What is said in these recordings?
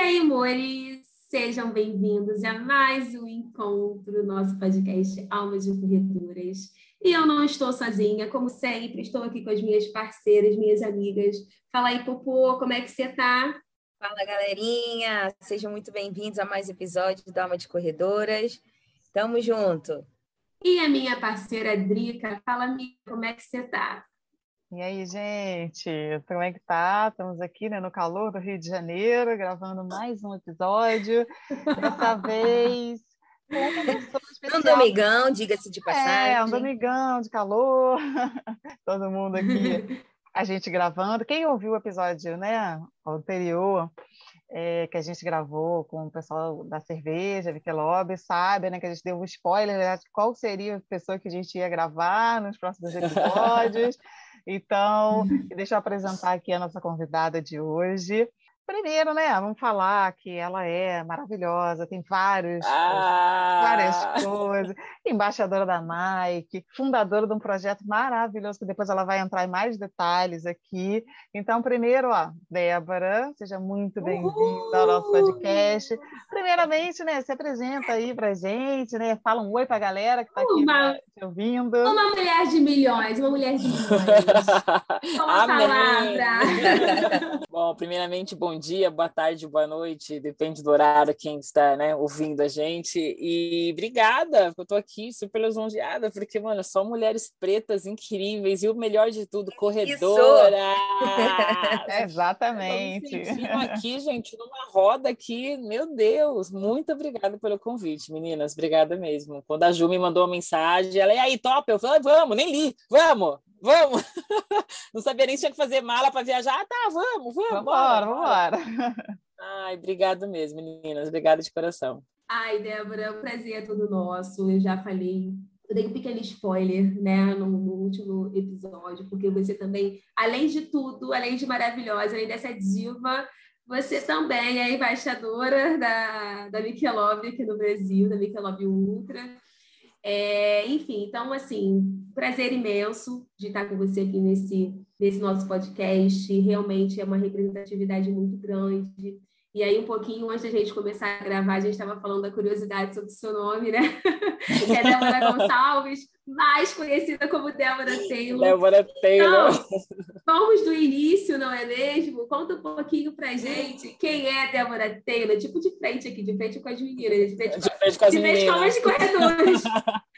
Aí, amores, sejam bem-vindos a mais um encontro do nosso podcast Almas de Corredoras. E eu não estou sozinha, como sempre, estou aqui com as minhas parceiras, minhas amigas. Fala aí, Popô, como é que você tá? Fala, galerinha! Sejam muito bem-vindos a mais um episódio do Alma de Corredoras. Tamo junto! E a minha parceira Drica, fala, amiga, como é que você tá? E aí, gente, como é que tá? Estamos aqui né, no calor do Rio de Janeiro, gravando mais um episódio. Dessa vez, um domingão, diga-se de passagem. É, um domingão de calor. Todo mundo aqui, a gente gravando. Quem ouviu o episódio né, anterior, é, que a gente gravou com o pessoal da cerveja, Michelob, sabe, né, que a gente deu um spoiler né, de qual seria a pessoa que a gente ia gravar nos próximos episódios. Então, deixa eu apresentar aqui a nossa convidada de hoje. Primeiro, né, vamos falar que ela é maravilhosa, tem vários, ah! várias coisas, embaixadora da Nike, fundadora de um projeto maravilhoso, que depois ela vai entrar em mais detalhes aqui. Então, primeiro, ó, Débora, seja muito bem-vinda ao nosso podcast. Primeiramente, né, se apresenta aí pra gente, né, fala um oi pra galera que está aqui uma, né, te ouvindo. Uma mulher de milhões, uma mulher de milhões. Uma palavra. Bom, primeiramente, bom dia, boa tarde, boa noite, depende do horário quem está né, ouvindo a gente. E obrigada, eu estou aqui super lisonjeada, porque, mano, só mulheres pretas incríveis e o melhor de tudo, corredora. Exatamente. aqui, gente, numa roda aqui, meu Deus, muito obrigada pelo convite, meninas, obrigada mesmo. Quando a Ju me mandou uma mensagem, ela, e aí, top? Eu falei, vamos, nem li, vamos, vamos. Não sabia nem se tinha que fazer mala para viajar. Ah, tá, vamos, vamos. Vambora, vambora. Ai, obrigado mesmo, meninas. Obrigada de coração. Ai, Débora, o prazer é todo nosso. Eu já falei, eu dei um pequeno spoiler, né, no, no, último episódio, porque você também, além de tudo, além de maravilhosa, além dessa diva, você também é embaixadora da, da Michelob aqui no Brasil, da Michelob Ultra. É, enfim, então, assim, prazer imenso de estar com você aqui nesse, nesse nosso podcast. Realmente é uma representatividade muito grande. E aí, um pouquinho antes da gente começar a gravar, a gente estava falando da curiosidade sobre o seu nome, né? que é Débora Gonçalves, mais conhecida como Débora Taylor. Débora Taylor. Então, vamos do início, não é mesmo? Conta um pouquinho pra gente quem é Débora Taylor, tipo de frente aqui, de frente com as meninas, de frente, de frente com as de meninas. De frente com as corredores.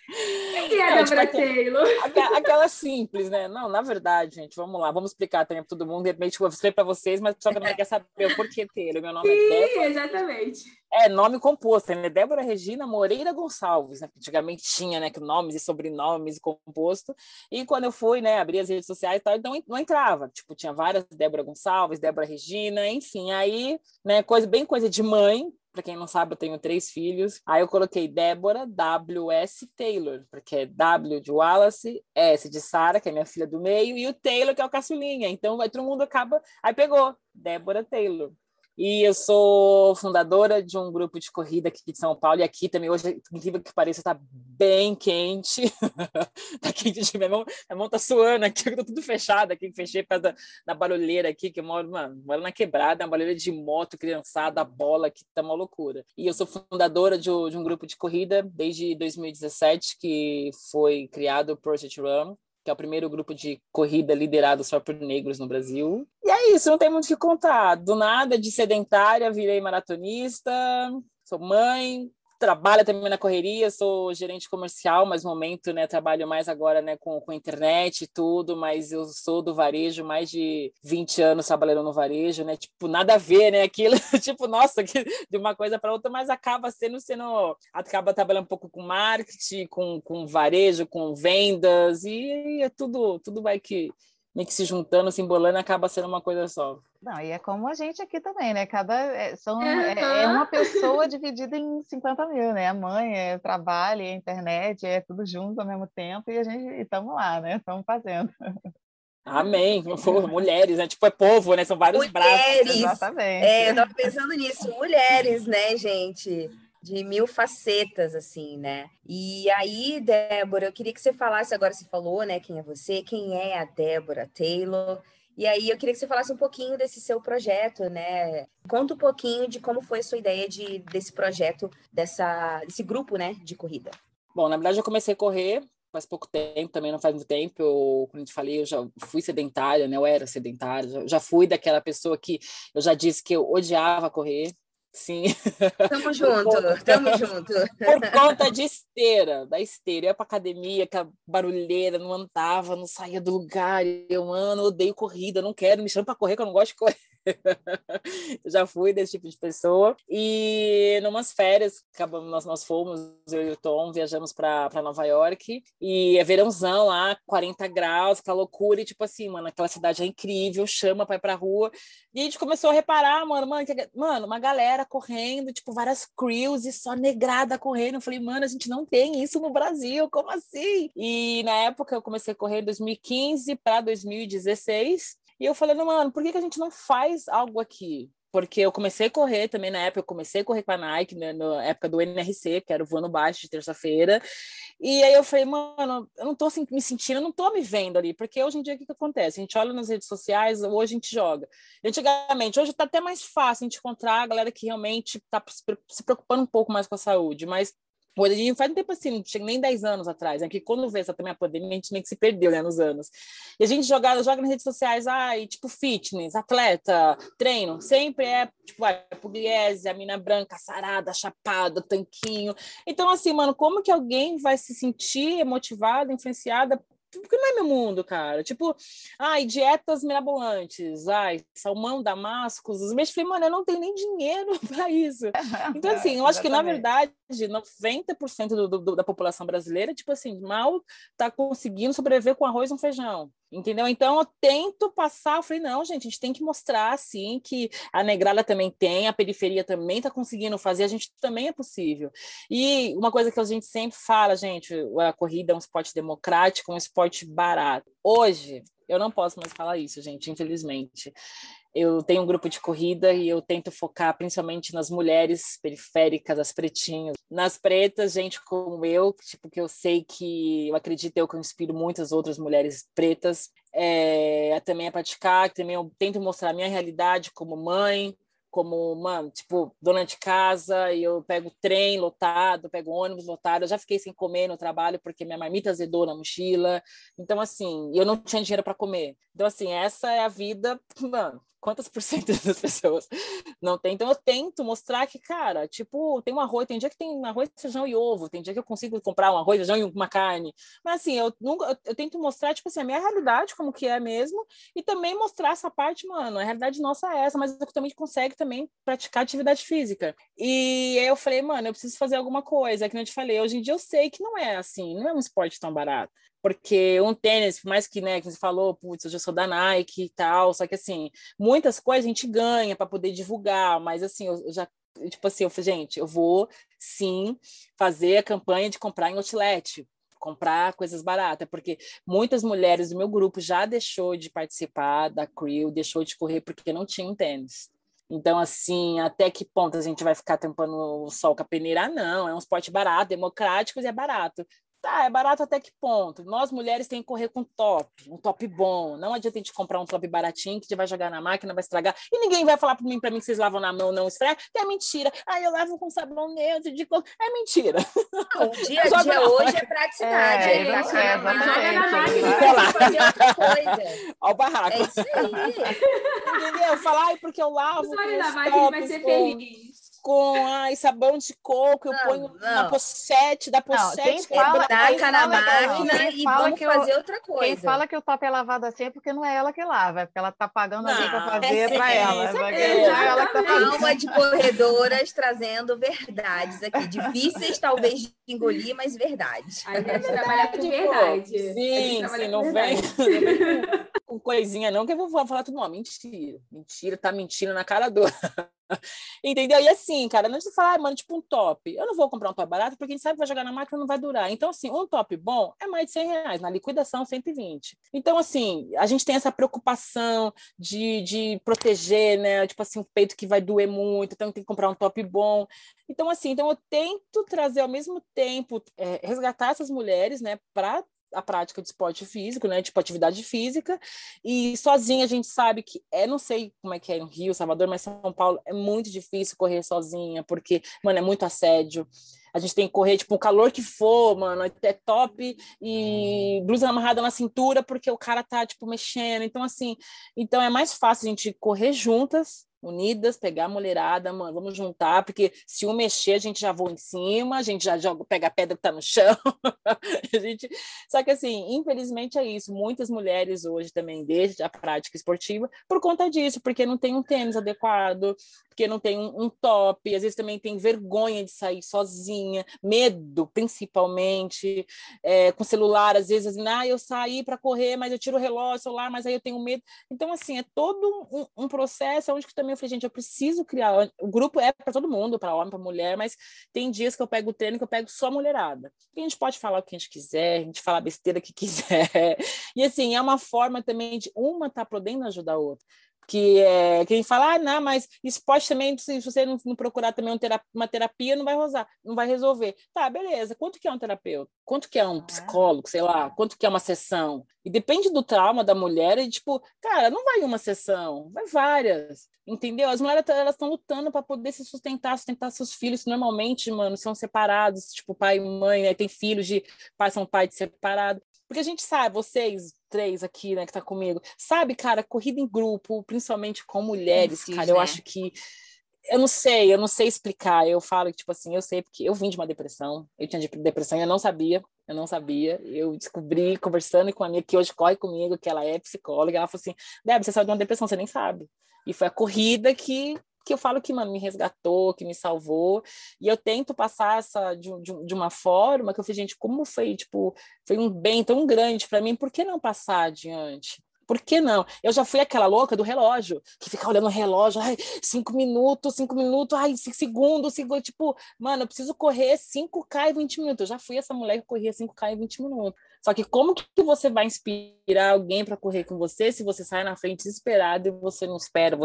Quem é a Débora tipo? Aquela, aquela, simples, né? Não, na verdade, gente, vamos lá, vamos explicar também para todo mundo. De repente, eu vou explicar para vocês, mas só também quer saber o porquê Taylor. Meu nome Sim, é Débora. exatamente. É, nome composto, né? Débora Regina Moreira Gonçalves, né? Antigamente tinha, né? Nomes e sobrenomes composto. E quando eu fui, né, abrir as redes sociais e tal, então não entrava. Tipo, tinha várias Débora Gonçalves, Débora Regina, enfim. Aí, né, coisa bem coisa de mãe, para quem não sabe, eu tenho três filhos. Aí eu coloquei Débora W.S. Taylor, porque é W de Wallace, S de Sara, que é minha filha do meio, e o Taylor, que é o caçulinha. Então vai todo mundo acaba. Aí pegou, Débora Taylor. E eu sou fundadora de um grupo de corrida aqui de São Paulo. E aqui também, hoje, incrível que pareça, está bem quente. tá quente, minha mão, minha mão tá suando aqui, eu tô tudo fechado aqui. Fechei para da, da barulheira aqui, que eu moro, mano, moro na quebrada, uma barulheira de moto, criançada, bola, que tá uma loucura. E eu sou fundadora de, de um grupo de corrida desde 2017, que foi criado o Project Run que é o primeiro grupo de corrida liderado só por negros no Brasil. E é isso, não tem muito o que contar. Do nada, de sedentária, virei maratonista, sou mãe, trabalho também na correria, sou gerente comercial, mas no momento, né, trabalho mais agora, né, com, com internet e tudo, mas eu sou do varejo, mais de 20 anos trabalhando no varejo, né, tipo, nada a ver, né, aquilo, tipo, nossa, que, de uma coisa para outra, mas acaba sendo, sendo, acaba trabalhando um pouco com marketing, com, com varejo, com vendas, e é tudo, tudo vai que meio que se juntando, se embolando, acaba sendo uma coisa só. Não, e é como a gente aqui também, né? Cada, é, são, é, é, uma pessoa dividida em 50 mil, né? A mãe, é o trabalho, é a internet, é tudo junto ao mesmo tempo e a gente estamos lá, né? Estamos fazendo. Amém. Mulheres, né? Tipo, é povo, né? São vários mulheres. braços. Exatamente. É, eu tava pensando nisso. Mulheres, né, gente? de mil facetas, assim, né? E aí, Débora, eu queria que você falasse, agora você falou, né, quem é você, quem é a Débora Taylor, e aí eu queria que você falasse um pouquinho desse seu projeto, né? Conta um pouquinho de como foi a sua ideia de, desse projeto, dessa, desse grupo, né, de corrida. Bom, na verdade eu comecei a correr faz pouco tempo, também não faz muito tempo, eu, como eu te falei, eu já fui sedentária, né? Eu era sedentária, já, já fui daquela pessoa que eu já disse que eu odiava correr, Sim. Tamo junto, tamo junto. Por conta de esteira, da esteira. Eu ia pra academia, que a barulheira, não andava, não saía do lugar. Eu, mano, odeio corrida, não quero, me chama pra correr, que eu não gosto de correr. já fui desse tipo de pessoa. E numas férias, acabamos, nós, nós fomos, eu e o Tom, viajamos para Nova York. E é verãozão lá, 40 graus, aquela loucura. E tipo assim, mano, aquela cidade é incrível, chama pra ir pra rua. E a gente começou a reparar, mano, mano, que, mano uma galera correndo, tipo, várias crews e só negrada correndo. Eu falei, mano, a gente não tem isso no Brasil, como assim? E na época eu comecei a correr em 2015 para 2016. E eu falei, mano, por que, que a gente não faz algo aqui? Porque eu comecei a correr também na época, eu comecei a correr com a Nike, né, na época do NRC, que era o voando baixo de terça-feira. E aí eu falei, mano, eu não tô assim, me sentindo, eu não tô me vendo ali, porque hoje em dia o que, que acontece? A gente olha nas redes sociais, hoje a gente joga. Antigamente, hoje tá até mais fácil a gente encontrar a galera que realmente tá se preocupando um pouco mais com a saúde, mas A gente faz um tempo assim, não chega nem 10 anos atrás, né? Que quando veio essa também a pandemia, a gente meio que se perdeu, né, nos anos. E a gente joga, joga nas redes sociais, ai, tipo, fitness, atleta, treino, sempre é, tipo, vai, pugliese, a mina branca, sarada, chapada, tanquinho. Então, assim, mano, como que alguém vai se sentir motivada, influenciada porque não é meu mundo, cara. Tipo, ai, dietas mirabolantes, ai, salmão damascos, os meus falei, mano, eu não tenho nem dinheiro para isso. Então, assim, eu acho que, na verdade, 90% do, do, da população brasileira, tipo assim, mal tá conseguindo sobreviver com arroz e um feijão. Entendeu? Então eu tento passar, eu falei, não, gente, a gente tem que mostrar assim que a negrada também tem, a periferia também está conseguindo fazer, a gente também é possível. E uma coisa que a gente sempre fala, gente, a corrida é um esporte democrático, um esporte barato. Hoje, eu não posso mais falar isso, gente, infelizmente. Eu tenho um grupo de corrida e eu tento focar principalmente nas mulheres periféricas, as pretinhas. Nas pretas, gente como eu, tipo, que eu sei que eu acredito eu que eu inspiro muitas outras mulheres pretas é, também a praticar, também eu tento mostrar a minha realidade como mãe, como, mano, tipo, dona de casa, e eu pego trem lotado, pego ônibus lotado, eu já fiquei sem comer no trabalho porque minha marmita azedou na mochila. Então, assim, eu não tinha dinheiro para comer. Então, assim, essa é a vida, mano, quantas por cento das pessoas não tem? Então eu tento mostrar que, cara, tipo, tem um arroz, tem dia que tem arroz, feijão e ovo, tem dia que eu consigo comprar um arroz, feijão e uma carne. Mas assim, eu nunca eu, eu tento mostrar, tipo assim, a minha realidade como que é mesmo, e também mostrar essa parte, mano, a realidade nossa é essa, mas eu também consegue também praticar atividade física. E aí eu falei, mano, eu preciso fazer alguma coisa, é que eu te falei, hoje em dia eu sei que não é assim, não é um esporte tão barato porque um tênis, por mais que, né, que você falou, putz, eu já sou da Nike e tal, só que assim, muitas coisas a gente ganha para poder divulgar, mas assim, eu já tipo assim, eu falei, gente, eu vou sim fazer a campanha de comprar em outlet, comprar coisas baratas, porque muitas mulheres do meu grupo já deixou de participar da crew, deixou de correr porque não tinha um tênis. Então, assim, até que ponto a gente vai ficar tampando o sol com a peneira? Não, é um esporte barato, democrático e é barato Tá, é barato até que ponto? Nós mulheres tem que correr com top, um top bom. Não adianta a gente comprar um top baratinho que você vai jogar na máquina, vai estragar. E ninguém vai falar para mim, para mim que vocês lavam na mão, não estraga, que é mentira. Ah, eu lavo com sabão neutro de cor. É mentira. O dia a dia hoje é praticidade. É, é, é, na joga na máquina vai fazer outra coisa. Ó o barraco. É isso aí. Entendeu? Falar, ai, porque eu lavo. Olha com na os máquina, vai ser feliz. Com ai, sabão de coco, eu Não, ponho na não. pochete, da pochete fala- quebra- quem Taca na fala que- máquina quem e fala vamos que eu- fazer outra coisa. Quem fala que o top é lavado assim é porque não é ela que lava, é porque ela tá pagando alguém para Não, fazer é para ela. é não é ela que tá fazendo. Alma de corredoras trazendo verdades aqui. Difíceis, talvez, de engolir, mas verdades. A gente trabalha com verdade. Sim, sim, não não vem com, coisinha, não, que eu vou falar tudo, não, mentira, mentira, tá mentindo na cara do. Entendeu? E assim, cara, não de falar, ah, mano, tipo um top. Eu não vou comprar um top barato porque a gente sabe que vai jogar na máquina não vai durar. Então, assim, um top bom é mais de 100 reais, na liquidação 120. Então, assim, a gente tem essa preocupação de, de proteger, né? Tipo assim, o peito que vai doer muito, então tem que comprar um top bom. Então, assim, então eu tento trazer ao mesmo tempo, é, resgatar essas mulheres, né, para a prática de esporte físico, né, tipo atividade física, e sozinha a gente sabe que é, não sei como é que é no Rio, Salvador, mas São Paulo é muito difícil correr sozinha, porque, mano, é muito assédio. A gente tem que correr, tipo, o calor que for, mano, é top e blusa amarrada na cintura porque o cara tá, tipo, mexendo. Então, assim, então é mais fácil a gente correr juntas, unidas, pegar a mulherada, mano, vamos juntar, porque se um mexer, a gente já voa em cima, a gente já joga, pega a pedra que tá no chão. a gente... Só que, assim, infelizmente é isso. Muitas mulheres hoje também deixam a prática esportiva por conta disso, porque não tem um tênis adequado, porque não tem um, um top, às vezes também tem vergonha de sair sozinha, medo, principalmente, é, com celular, às vezes, assim, ah, eu saí para correr, mas eu tiro o relógio, celular, mas aí eu tenho medo. Então, assim, é todo um, um processo onde que também eu falei, gente, eu preciso criar. O grupo é para todo mundo, para homem, para mulher, mas tem dias que eu pego o treino que eu pego só mulherada. E a gente pode falar o que a gente quiser, a gente fala a besteira que quiser. E assim, é uma forma também de uma tá podendo ajudar a outra que é quem fala, ah, não, mas esporte também, se você não, não procurar também um terapia, uma terapia, não vai rosar, não vai resolver. Tá, beleza. Quanto que é um terapeuta? Quanto que é um psicólogo, sei lá? Quanto que é uma sessão? E depende do trauma da mulher, e tipo, cara, não vai uma sessão, vai várias. Entendeu? As mulheres elas estão lutando para poder se sustentar, sustentar seus filhos, normalmente, mano, são separados, tipo, pai e mãe, né? tem filhos de pai são pai de separado. Porque a gente sabe, vocês três aqui, né, que tá comigo, sabe, cara, corrida em grupo, principalmente com mulheres, Sim, cara, eu né? acho que eu não sei, eu não sei explicar. Eu falo que, tipo assim, eu sei porque eu vim de uma depressão, eu tinha de- depressão e eu não sabia, eu não sabia. Eu descobri conversando com a minha que hoje corre comigo, que ela é psicóloga, ela falou assim: Débora, você saiu de uma depressão, você nem sabe. E foi a corrida que que eu falo que, mano, me resgatou, que me salvou, e eu tento passar essa de, de, de uma forma que eu falei, gente, como foi, tipo, foi um bem tão grande para mim, por que não passar adiante? Por que não? Eu já fui aquela louca do relógio, que fica olhando o relógio, ai, cinco minutos, cinco minutos, ai, cinco segundos, cinco, tipo, mano, eu preciso correr 5K em 20 minutos. Eu já fui essa mulher que corria 5K em 20 minutos. Só que como que você vai inspirar alguém para correr com você se você sai na frente desesperado e você não espera?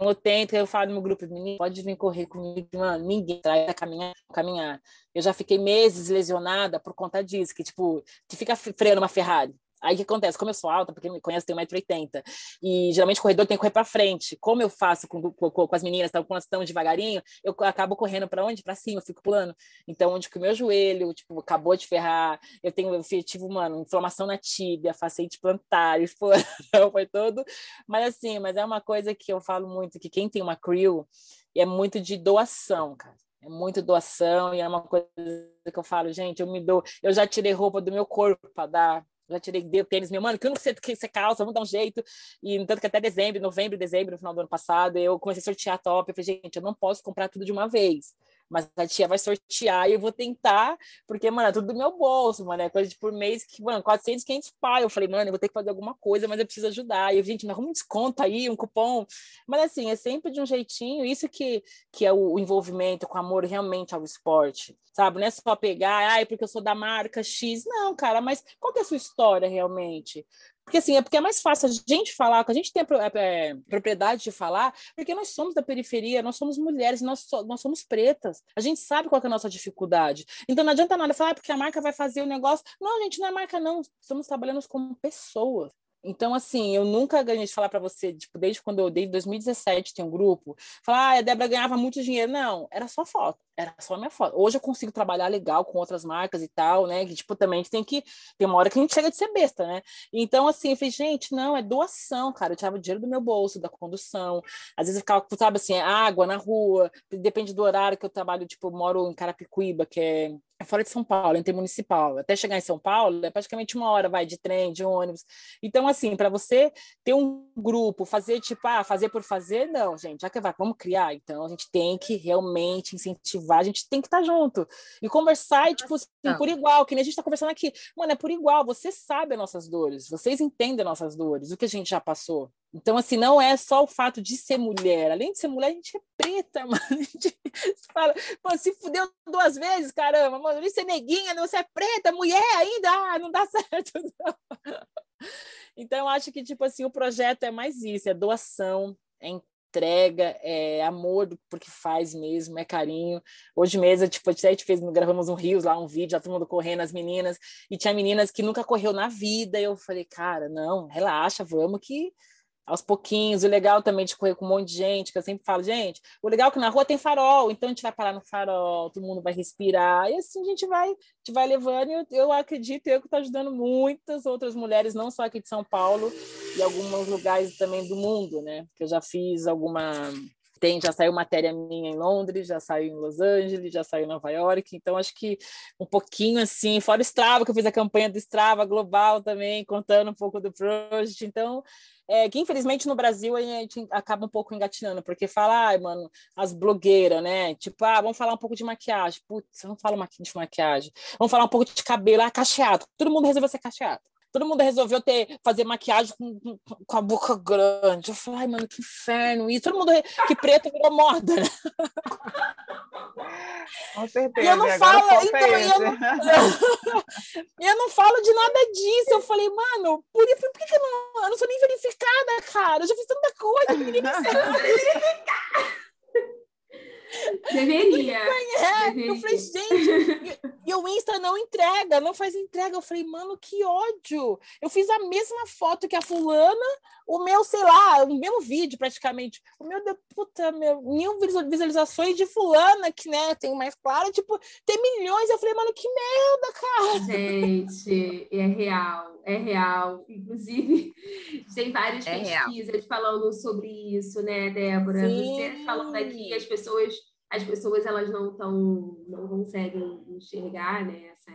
Eu tento, eu falo no meu grupo, menino, pode vir correr comigo, mano, ninguém traz a caminhar, caminhar. Eu já fiquei meses lesionada por conta disso, que tipo, que fica freando uma Ferrari. Aí o que acontece? Como eu sou alta, porque me conhece, tenho 1,80m, e geralmente o corredor tem que correr para frente. Como eu faço com, com, com as meninas, então, quando elas estão devagarinho, eu acabo correndo para onde? Para cima, eu fico pulando. Então, onde que o meu joelho, tipo, acabou de ferrar, eu tenho, eu tive, mano, inflamação na tíbia, facete plantar, foi, foi todo. Mas assim, mas é uma coisa que eu falo muito, que quem tem uma crew é muito de doação, cara. É muito doação e é uma coisa que eu falo, gente, eu me dou, eu já tirei roupa do meu corpo para dar, já tirei dei o tênis, meu mano, que eu não sei que você calça, vamos dar um jeito. E tanto que até dezembro, novembro, dezembro, no final do ano passado, eu comecei a sortear top. Eu falei, gente, eu não posso comprar tudo de uma vez. Mas a tia vai sortear e eu vou tentar, porque, mano, é tudo do meu bolso, mano. É coisa de por mês que, mano, 400, 500 pau. Eu falei, mano, eu vou ter que fazer alguma coisa, mas eu preciso ajudar. E eu, gente, me arruma um desconto aí, um cupom. Mas, assim, é sempre de um jeitinho. Isso que, que é o, o envolvimento com amor realmente ao esporte, sabe? Não é só pegar, ai, porque eu sou da marca X. Não, cara, mas qual que é a sua história realmente? Porque assim, é porque é mais fácil a gente falar, que a gente tem a é, propriedade de falar, porque nós somos da periferia, nós somos mulheres, nós, so, nós somos pretas. A gente sabe qual é a nossa dificuldade. Então não adianta nada falar ah, porque a marca vai fazer o negócio. Não, gente, não é marca, não. Estamos trabalhando como pessoas. Então, assim, eu nunca ganhei de falar para você, tipo, desde quando eu, desde 2017, tem um grupo, falar, ah, a Débora ganhava muito dinheiro. Não, era só foto, era só minha foto. Hoje eu consigo trabalhar legal com outras marcas e tal, né? Que, tipo, também tem que, tem uma hora que a gente chega de ser besta, né? Então, assim, eu falei, gente, não, é doação, cara. Eu tirava o dinheiro do meu bolso, da condução. Às vezes eu ficava, sabe, assim, água na rua, depende do horário que eu trabalho, tipo, eu moro em Carapicuíba, que é fora de São Paulo, intermunicipal. Até chegar em São Paulo é praticamente uma hora, vai de trem, de ônibus. Então, assim, para você ter um grupo, fazer tipo, ah, fazer por fazer, não, gente, já que vai, vamos criar. Então, a gente tem que realmente incentivar, a gente tem que estar tá junto e conversar, e, tipo, assim, por igual, que nem a gente está conversando aqui. Mano, é por igual, você sabe as nossas dores, vocês entendem as nossas dores, o que a gente já passou. Então, assim, não é só o fato de ser mulher. Além de ser mulher, a gente é preta, mano. A gente fala, pô, se fudeu duas vezes, caramba, mano. É neguinha, você é preta, mulher ainda, ah, não dá certo. Não. Então, eu acho que, tipo assim, o projeto é mais isso, é doação, é entrega, é amor porque faz mesmo, é carinho. Hoje mesmo, tipo, a gente fez, gravamos um Rios lá, um vídeo, já todo mundo correndo, as meninas, e tinha meninas que nunca correu na vida, eu falei, cara, não, relaxa, vamos que aos pouquinhos. O legal também de correr com um monte de gente, que eu sempre falo, gente, o legal é que na rua tem farol, então a gente vai parar no farol, todo mundo vai respirar, e assim a gente vai, a gente vai levando, e eu, eu acredito eu que estou ajudando muitas outras mulheres, não só aqui de São Paulo, e alguns lugares também do mundo, né? Que eu já fiz alguma tem, já saiu matéria minha em Londres, já saiu em Los Angeles, já saiu em Nova York, então acho que um pouquinho assim, fora o Strava, que eu fiz a campanha do Strava global também, contando um pouco do Project, então é, que infelizmente no Brasil a gente acaba um pouco engatinhando, porque fala, ai, mano, as blogueiras, né? Tipo, ah, vamos falar um pouco de maquiagem. Putz, eu não falo de maquiagem. Vamos falar um pouco de cabelo, ah, cacheado. Todo mundo resolveu ser cacheado. Todo mundo resolveu ter, fazer maquiagem com, com a boca grande. Eu falei, ai, mano, que inferno. E todo mundo que preto virou moda, né? Com certeza. E eu não falo, então, eu não, eu não falo de nada disso. Eu falei, mano, por, por, por que, eu não, eu não sou nem verificada, cara? Eu já fiz tanta coisa, ninguém me Deveria. É, Deveria. Eu falei, gente, e, o Insta não entrega, não faz entrega. Eu falei, mano, que ódio. Eu fiz a mesma foto que a fulana, o meu, sei lá, o mesmo vídeo praticamente. O meu, puta, meu, mil visualizações de fulana, que, né, tem mais claro, tipo, tem milhões. Eu falei, mano, que merda, cara. Gente, é real, é real. Inclusive, tem várias é pesquisas real. falando sobre isso, né, Débora? Sim. Você falando aqui, as pessoas as pessoas elas não tão, não conseguem enxergar né, essa,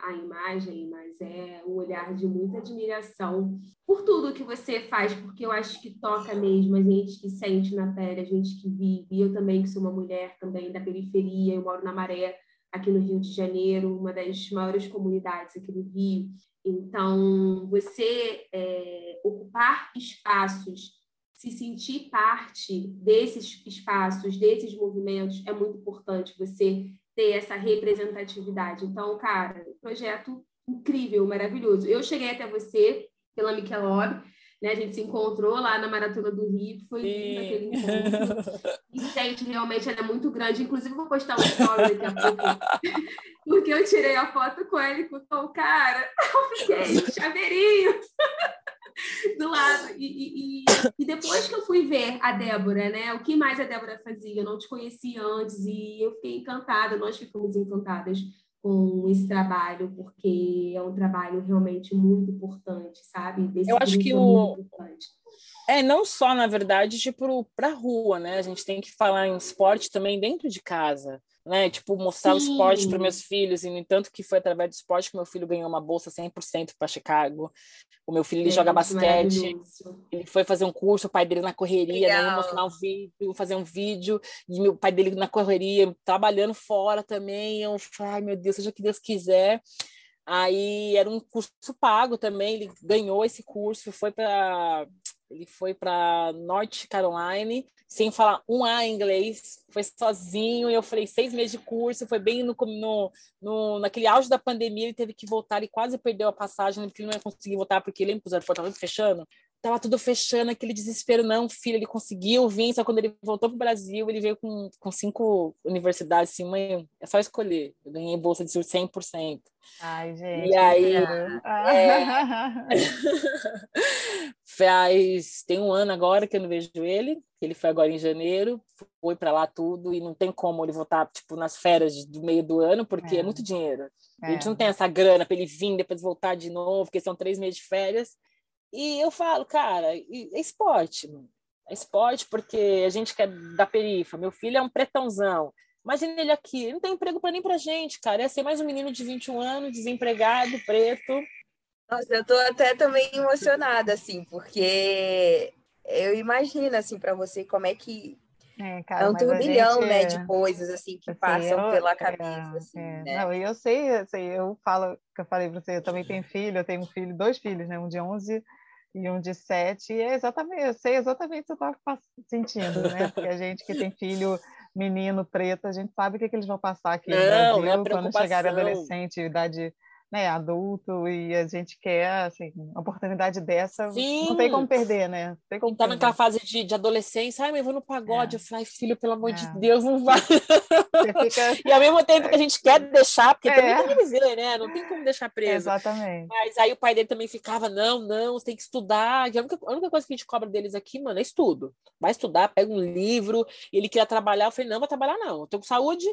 a imagem, mas é um olhar de muita admiração por tudo que você faz, porque eu acho que toca mesmo a gente que sente na pele, a gente que vive. Eu também, que sou uma mulher também da periferia, eu moro na Maré, aqui no Rio de Janeiro, uma das maiores comunidades aqui do Rio. Então, você é, ocupar espaços se sentir parte desses espaços, desses movimentos, é muito importante você ter essa representatividade. Então, cara, projeto incrível, maravilhoso. Eu cheguei até você pela Michelob, né? A gente se encontrou lá na Maratona do Rio, foi lindo aquele encontro. E, gente, realmente ela é muito grande. Inclusive, vou postar um story daqui a pouco, porque eu tirei a foto com ele com o cara. Eu fiquei chaveirinho. do lado. E, e, e, depois que eu fui ver a Débora, né? O que mais a Débora fazia? Eu não te conhecia antes e eu fiquei encantada, nós ficamos encantadas com esse trabalho, porque é um trabalho realmente muito importante, sabe? Desse eu acho que é o. É, não só, na verdade, tipo, para a rua, né? A gente tem que falar em esporte também dentro de casa né? Tipo, mostrar Sim. o esporte para meus filhos, e no entanto que foi através do esporte que meu filho ganhou uma bolsa 100% para Chicago. O meu filho ele é, joga basquete, ele foi fazer um curso, o pai dele na correria, né? mostrar um vídeo, fazer um vídeo, e meu pai dele na correria, trabalhando fora também. Eu falei, ai meu Deus, seja o que Deus quiser. Aí era um curso pago também, ele ganhou esse curso, foi para ele foi para North Carolina, sem falar um A em inglês, foi sozinho. E eu falei, seis meses de curso, foi bem no, no, no, naquele auge da pandemia. Ele teve que voltar, ele quase perdeu a passagem, porque ele não ia conseguir voltar, porque lembra que os aeroportos estavam fechando? Tava tudo fechando, aquele desespero. Não, filho, ele conseguiu vir. Só quando ele voltou para o Brasil, ele veio com, com cinco universidades. Assim, mãe, é só escolher. Eu ganhei bolsa de 100%. Ai, gente. E aí. É... Faz. Tem um ano agora que eu não vejo ele. Ele foi agora em janeiro, foi para lá tudo, e não tem como ele voltar, tipo, nas férias do meio do ano, porque é, é muito dinheiro. É. A gente não tem essa grana para ele vir, depois voltar de novo, porque são três meses de férias. E eu falo, cara, é esporte, mano. É esporte porque a gente quer da perifa. Meu filho é um pretãozão. Imagina ele aqui, não tem emprego para nem pra gente, cara. É ser mais um menino de 21 anos, desempregado, preto. Nossa, eu tô até também emocionada, assim, porque eu imagino, assim, para você como é que é, cara, é um turbilhão, gente, né, de coisas, assim, que assim, passam eu, pela é, cabeça, assim, é, né? Não, eu sei, assim, eu falo, que eu falei para você, eu também tenho filho, eu tenho um filho, dois filhos, né, um de 11 e um de 7, e é exatamente, eu sei exatamente o que eu estava sentindo, né, porque a gente que tem filho menino preto, a gente sabe o que, que eles vão passar aqui Não, no Brasil, quando chegar adolescente, idade né, adulto, e a gente quer, assim, uma oportunidade dessa, Sim. não tem como perder, né? tem como tá naquela fase de, de adolescência, ai, mas eu vou no pagode, é. eu falei, filho, pelo amor é. de Deus, não vai. Fica... e ao mesmo tempo que a gente quer deixar, porque é. também tem que viver, né? Não tem como deixar preso. Exatamente. Mas aí o pai dele também ficava, não, não, você tem que estudar. a, única, a única coisa que a gente cobra deles aqui, mano, é estudo. Vai estudar, pega um livro, ele queria trabalhar, eu falei, não, vou trabalhar não, eu tô com saúde,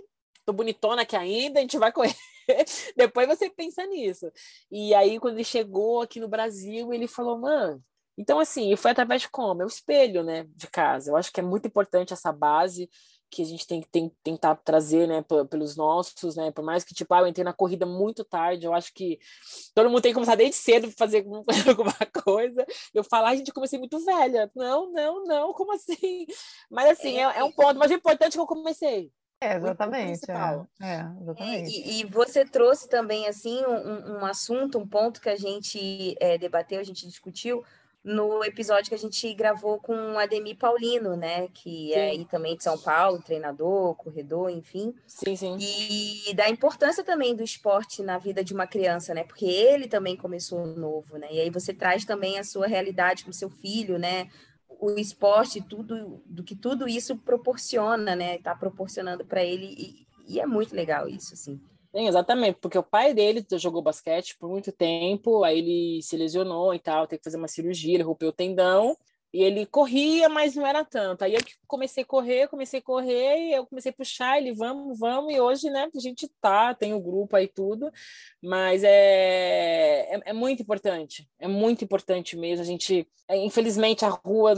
tô bonitona aqui ainda, a gente vai correr. Depois você pensa nisso. E aí, quando ele chegou aqui no Brasil, ele falou, mano. Então, assim, foi através de como? É o espelho, né, de casa. Eu acho que é muito importante essa base que a gente tem que tem, tentar trazer, né, pelos nossos, né, por mais que, tipo, ah, eu entrei na corrida muito tarde, eu acho que todo mundo tem que começar desde cedo fazer alguma coisa. Eu falar, a gente comecei muito velha. Não, não, não, como assim? Mas, assim, é, é um ponto, mas o importante é que eu comecei. É, exatamente. É, é, exatamente. E, e, você trouxe também, assim, um, um, assunto, um ponto que a gente é, debateu, a gente discutiu no episódio que a gente gravou com o Ademir Paulino, né? Que sim. é aí também de São Paulo, treinador, corredor, enfim. Sim, sim. E da importância também do esporte na vida de uma criança, né? Porque ele também começou novo, né? E aí você traz também a sua realidade com seu filho, né? O esporte, tudo do que tudo isso proporciona, né? Está proporcionando para ele e, e, é muito legal isso, assim. Sim, exatamente, porque o pai dele jogou basquete por muito tempo, aí ele se lesionou e tal, teve que fazer uma cirurgia, ele rompeu o tendão, e ele corria, mas não era tanto. Aí eu comecei a correr, comecei a correr, e eu comecei a puxar ele, vamos, vamos, e hoje, né, a gente tá, tem o grupo aí tudo, mas é, é, é muito importante, é muito importante mesmo. A gente, é, infelizmente, a rua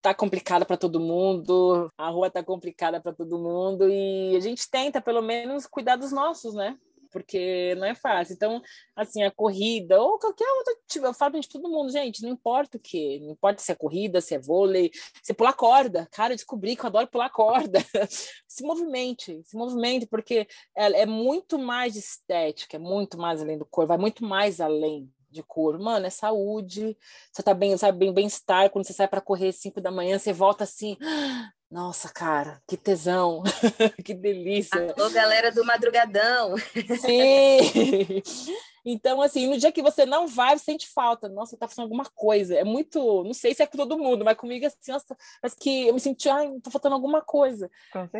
tá complicada para todo mundo, a rua tá complicada para todo mundo, e a gente tenta, pelo menos, cuidar dos nossos, né? Porque não é fácil. Então, assim, a corrida, ou qualquer outra, tipo, eu falo de todo mundo, gente, não importa o que, não importa se é corrida, se é vôlei, se pular corda. Cara, eu descobri que eu adoro pular corda. se movimente, se movimente, porque é, é muito mais estética, é muito mais além do corpo, vai muito mais além de cor. Mano, é saúde, você tá bem, sabe, bem bem-estar, quando você sai para correr 5 da manhã, você volta assim, nossa, cara, que tesão, que delícia. Alô, galera do madrugadão. Sim. Então, assim, no dia que você não vai, você sente falta. Nossa, tá fazendo alguma coisa. É muito, não sei se é com todo mundo, mas comigo assim, nossa, mas que eu me senti, ai, tá faltando alguma coisa.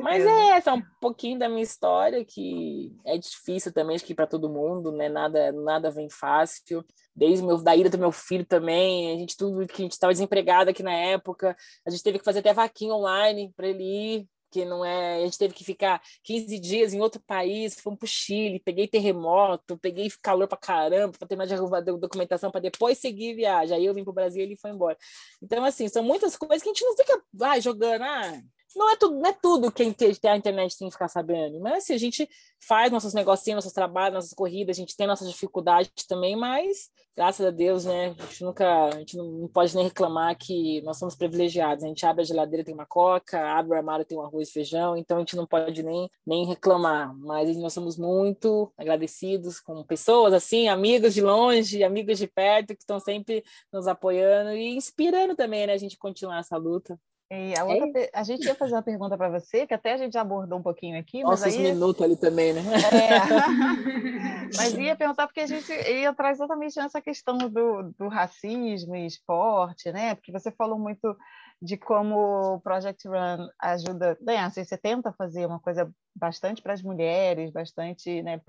Mas é essa é um pouquinho da minha história que é difícil também, acho que para todo mundo, né? Nada, nada vem fácil. Desde meu, da ida do meu filho também, a gente tudo que a gente estava desempregado aqui na época, a gente teve que fazer até vaquinha online para ele ir porque não é. A gente teve que ficar 15 dias em outro país, fomos para o Chile, peguei terremoto, peguei calor para caramba, para de arrumar documentação para depois seguir viagem. Aí eu vim para o Brasil e ele foi embora. Então, assim, são muitas coisas que a gente não fica vai, jogando. Ah, não é tudo, não é tudo tem a internet tem que ficar sabendo, mas assim, a gente faz nossos negocinhos, nossos trabalhos, nossas corridas, a gente tem nossas dificuldades também, mas graças a Deus, né, a gente nunca, a gente não pode nem reclamar que nós somos privilegiados, a gente abre a geladeira, tem uma coca, abre o armário, tem um arroz e feijão, então a gente não pode nem, nem reclamar, mas nós somos muito agradecidos com pessoas assim, amigos de longe, amigos de perto, que estão sempre nos apoiando e inspirando também, né, a gente continuar essa luta. E a, outra, é. a gente ia fazer uma pergunta para você, que até a gente já abordou um pouquinho aqui. Nossos mas aí... minutos ali também, né? É. mas ia perguntar porque a gente ia atrás exatamente nessa questão do, do racismo e esporte, né? Porque você falou muito de como o Project Run ajuda, bem, assim, você tenta fazer uma coisa bastante para as mulheres, bastante né,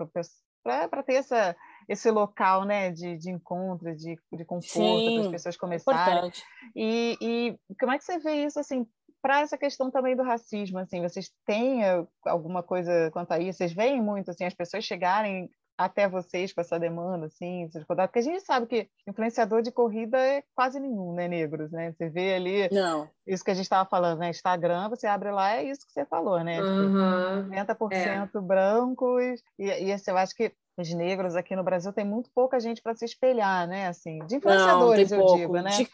para ter essa, esse local né, de, de encontro, de, de conforto, para as pessoas começarem. E, e como é que você vê isso assim? Para essa questão também do racismo, assim, vocês têm alguma coisa quanto a isso? Vocês veem muito assim as pessoas chegarem até vocês com essa demanda, assim, porque a gente sabe que influenciador de corrida é quase nenhum, né, negros, né? Você vê ali Não. isso que a gente estava falando, né? Instagram, você abre lá, é isso que você falou, né? Uhum. 90% é. brancos, e, e assim, eu acho que os negros aqui no Brasil tem muito pouca gente para se espelhar, né? Assim, de influenciadores, Não, eu pouco. digo, né? De...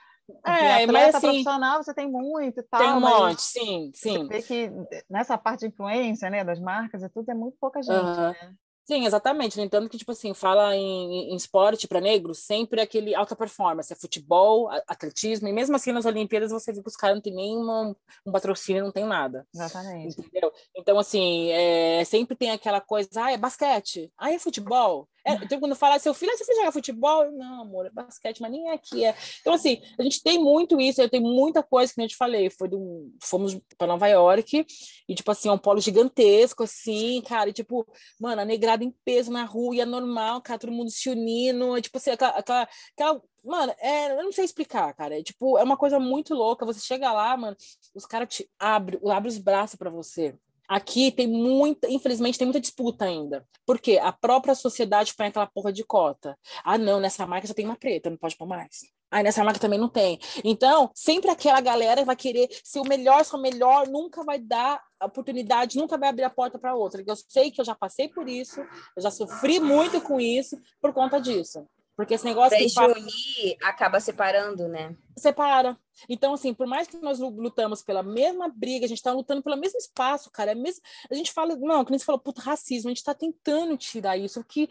É, mas assim, profissional você tem muito e tal. Tem um monte, sim, sim. Você vê que nessa parte de influência, né, das marcas e tudo, é muito pouca gente, uhum. né? Sim, exatamente. No entanto, que, tipo assim, fala em, em esporte para negros, sempre aquele alta performance, é futebol, atletismo, e mesmo assim nas Olimpíadas você vê que os caras não tem nenhum um patrocínio, não tem nada. Exatamente. Entendeu? Então, assim, é, sempre tem aquela coisa, ah, é basquete, ah, é futebol, é, então, quando fala, seu filho, você filho joga futebol? Não, amor, é basquete, mas nem é aqui. É. Então, assim, a gente tem muito isso, eu tenho muita coisa que eu te falei. Foi do, fomos para Nova York, e, tipo assim, é um polo gigantesco, assim, cara, e, tipo, mano, a negrada em peso na rua, e é normal, cara, todo mundo se unindo, e, tipo assim, aquela, aquela, aquela Mano, é, eu não sei explicar, cara. É, tipo, é uma coisa muito louca. Você chega lá, mano, os caras te abrem abre os braços para você. Aqui tem muita, infelizmente, tem muita disputa ainda. Porque a própria sociedade põe aquela porra de cota. Ah, não, nessa marca só tem uma preta, não pode pôr mais. Ah, nessa marca também não tem. Então, sempre aquela galera vai querer ser o melhor, ser o melhor, nunca vai dar oportunidade, nunca vai abrir a porta para outra. Eu sei que eu já passei por isso, eu já sofri muito com isso por conta disso. Porque esse negócio de fala... unir acaba separando, né? Separa. Então, assim, por mais que nós lutamos pela mesma briga, a gente está lutando pelo mesmo espaço, cara. É mesmo... A gente fala, não, que nem você falou, puta, racismo, a gente está tentando tirar isso, que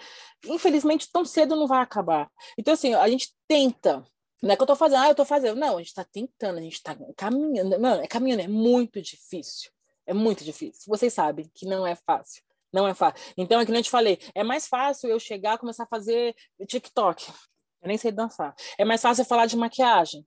infelizmente tão cedo não vai acabar. Então, assim, a gente tenta. Não é que eu estou fazendo, ah, eu estou fazendo. Não, a gente está tentando, a gente está caminhando. Mano, é caminhando, é muito difícil. É muito difícil. Vocês sabem que não é fácil. Não é fácil. Então, é que nem eu te falei, é mais fácil eu chegar e começar a fazer TikTok. Eu nem sei dançar. É mais fácil eu falar de maquiagem.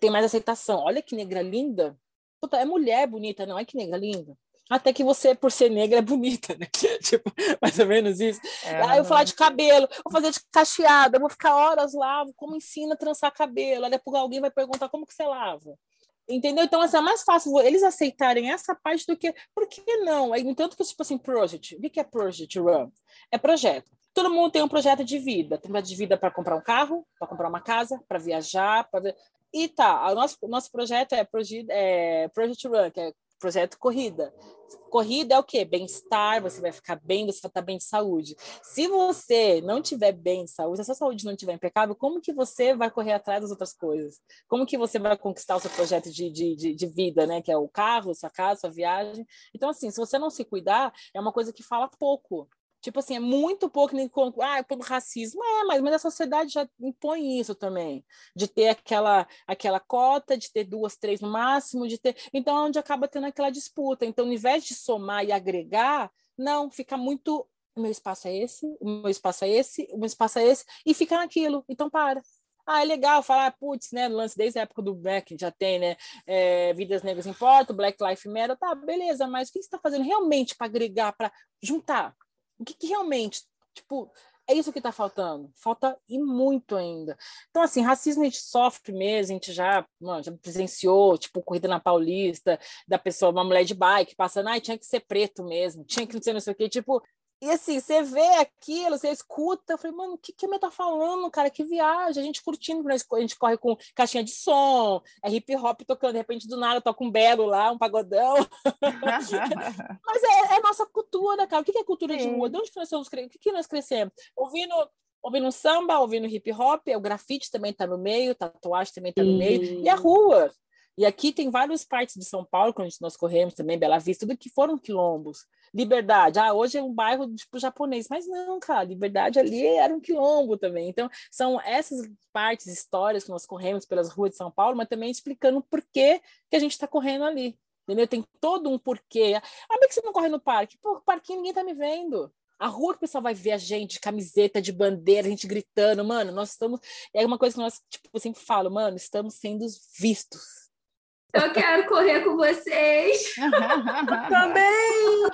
Tem mais aceitação. Olha que negra linda. Puta, é mulher bonita, não é que negra linda. Até que você, por ser negra, é bonita, né? tipo, mais ou menos isso. É, Aí eu vou falar de cabelo, vou fazer de cacheada, vou ficar horas lá, como ensina a trançar cabelo. Aí depois alguém vai perguntar como que você lava. Entendeu? Então, assim, é mais fácil eles aceitarem essa parte do que. Por que não? Aí, tanto que, tipo assim, project. O que é project run? É projeto. Todo mundo tem um projeto de vida. Tem um projeto de vida para comprar um carro, para comprar uma casa, para viajar. Pra... E tá, o nosso, nosso projeto é, Project, é Project Run, que é projeto corrida. Corrida é o quê? Bem-estar, você vai ficar bem, você vai estar bem de saúde. Se você não tiver bem de saúde, se a sua saúde não estiver impecável, como que você vai correr atrás das outras coisas? Como que você vai conquistar o seu projeto de, de, de, de vida, né? Que é o carro, sua casa, sua viagem. Então, assim, se você não se cuidar, é uma coisa que fala pouco. Tipo assim, é muito pouco ah, pelo racismo. É, mas, mas a sociedade já impõe isso também, de ter aquela aquela cota, de ter duas, três no máximo, de ter. Então, é onde acaba tendo aquela disputa. Então, ao invés de somar e agregar, não, fica muito. O meu espaço é esse, o meu espaço é esse, o meu espaço é esse, e fica naquilo. Então, para. Ah, é legal falar, putz, né, lance desde a época do Black, já tem, né, é, Vidas Negras Importam, Black Life Matter, tá, beleza, mas o que você está fazendo realmente para agregar, para juntar? O que, que realmente, tipo, é isso que está faltando. Falta e muito ainda. Então, assim, racismo a gente sofre mesmo, a gente já, mano, já presenciou, tipo, corrida na Paulista, da pessoa, uma mulher de bike, passando, ai, tinha que ser preto mesmo, tinha que ser não sei o quê. Tipo, E assim, você vê aquilo, você escuta, eu falei, mano, o que que a tá falando, cara? Que viagem, a gente curtindo, a gente corre com caixinha de som, é hip hop tocando, de repente do nada toca um belo lá, um pagodão. Mas é, é, nossa cultura, cara. O que é cultura Sim. de rua? De onde que nós somos, o que, que nós crescemos? Ouvindo ouvindo samba, ouvindo hip hop, o grafite também está no meio, tatuagem também está no meio, e a rua. E aqui tem várias partes de São Paulo, quando nós corremos também, Bela Vista, tudo que foram quilombos. Liberdade, ah, hoje é um bairro tipo japonês, mas não, cara, Liberdade ali era um quilombo também. Então, são essas partes, histórias que nós corremos pelas ruas de São Paulo, mas também explicando por que, que a gente está correndo ali. Entendeu? Tem todo um porquê. Ah, por que você não corre no parque? Pô, parquinho ninguém tá me vendo. A rua que o pessoal vai ver a gente, camiseta de bandeira, a gente gritando, mano, nós estamos. É uma coisa que nós, tipo, sempre falo, mano, estamos sendo vistos eu quero correr com vocês. Também!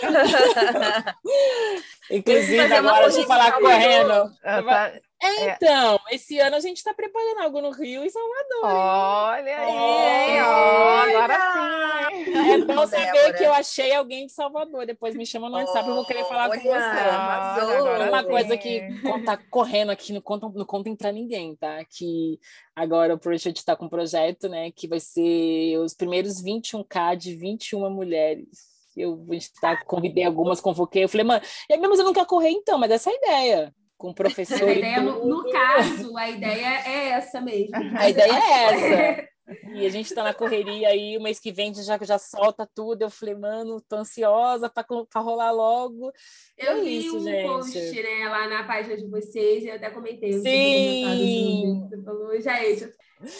Inclusive, agora deixa eu falar correndo. Tá... Então, é. esse ano a gente está preparando algo no Rio e Salvador. Olha aí, agora sim. É bom saber que eu achei alguém de Salvador. Depois me chama no WhatsApp, eu vou querer falar com você. Arrasou. Uma coisa que tá correndo aqui, não conta, não conta para ninguém, tá? Que agora o Project está com um projeto, né? Que vai ser os primeiros 21K de 21 mulheres eu estar convidei algumas, convoquei. Eu falei, mano, e aí mesmo eu não quero correr então, mas essa é a ideia com o professor. a ideia, no, no, caso, a ideia é essa mesmo. A ideia é essa. E a gente está na correria aí, o mês que vem já, já solta tudo. Eu falei, mano, tô ansiosa para rolar logo. Eu é vi isso, um gente. post né, lá na página de vocês e eu até comentei. Sim! Você falou, gente,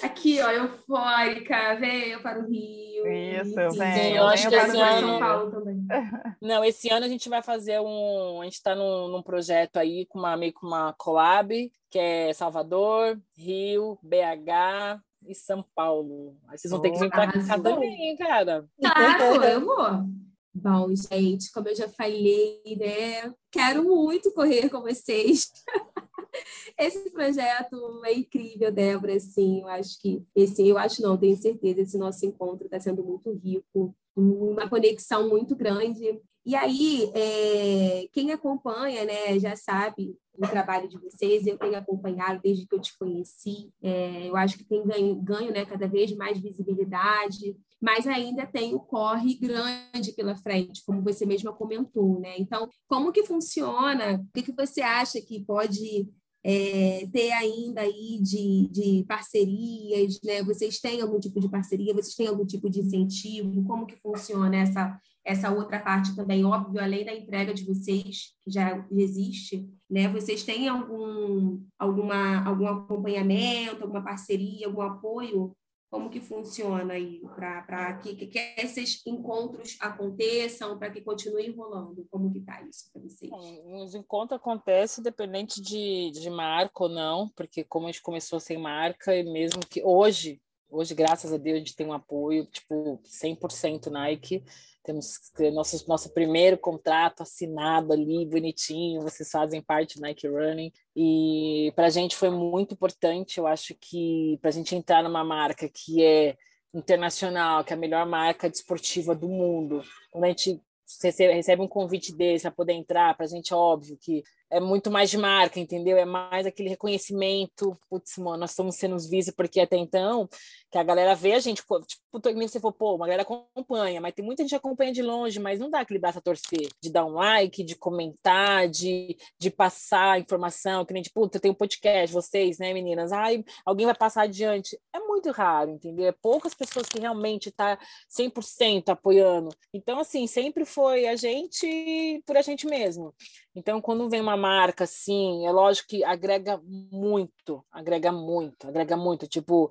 aqui, ó, eufórica, veio para o Rio. Isso, eu venho. Eu acho que esse ano... São Paulo também. Não, esse ano a gente vai fazer um... A gente está num, num projeto aí, com uma, meio com uma collab, que é Salvador, Rio, BH, e São Paulo. Aí vocês vão ter que vir para cá também, cara. Claro, eu vou. Bom, gente, como eu já falei, né? Quero muito correr com vocês. Esse projeto é incrível, Débora. Assim, eu acho que esse, eu acho não, tenho certeza, esse nosso encontro está sendo muito rico, uma conexão muito grande. E aí, é, quem acompanha, né, já sabe o trabalho de vocês, eu tenho acompanhado desde que eu te conheci, é, eu acho que tem ganho, ganho né, cada vez mais visibilidade, mas ainda tem o corre grande pela frente, como você mesma comentou, né? Então, como que funciona? O que, que você acha que pode é, ter ainda aí de, de parcerias, né? Vocês têm algum tipo de parceria? Vocês têm algum tipo de incentivo? Como que funciona essa essa outra parte também, óbvio, além da entrega de vocês, que já existe, né? Vocês têm algum, alguma, algum acompanhamento, alguma parceria, algum apoio? Como que funciona aí para que, que, esses encontros aconteçam, para que continue rolando? Como que está isso para vocês? Os encontros acontecem independente de, de marca ou não, porque como a gente começou sem marca, e mesmo que hoje, hoje, graças a Deus, a gente tem um apoio, tipo, 100% Nike, temos nosso, nosso primeiro contrato assinado ali, bonitinho, vocês fazem parte do Nike Running. E para a gente foi muito importante, eu acho que para a gente entrar numa marca que é internacional, que é a melhor marca desportiva do mundo, quando a gente recebe um convite desse para poder entrar, para a gente é óbvio que é muito mais de marca, entendeu? É mais aquele reconhecimento, putz, mano, nós estamos sendo vistos porque até então, que a galera vê a gente, tipo, nem você for, pô, uma galera acompanha, mas tem muita gente que acompanha de longe, mas não dá aquele braço a torcer, de dar um like, de comentar, de, de passar informação, que nem, tipo, tenho um podcast, vocês, né, meninas, ai, alguém vai passar adiante. É muito raro, entendeu? É poucas pessoas que realmente tá 100% apoiando. Então, assim, sempre foi a gente por a gente mesmo. Então, quando vem uma marca assim, é lógico que agrega muito, agrega muito, agrega muito. Tipo,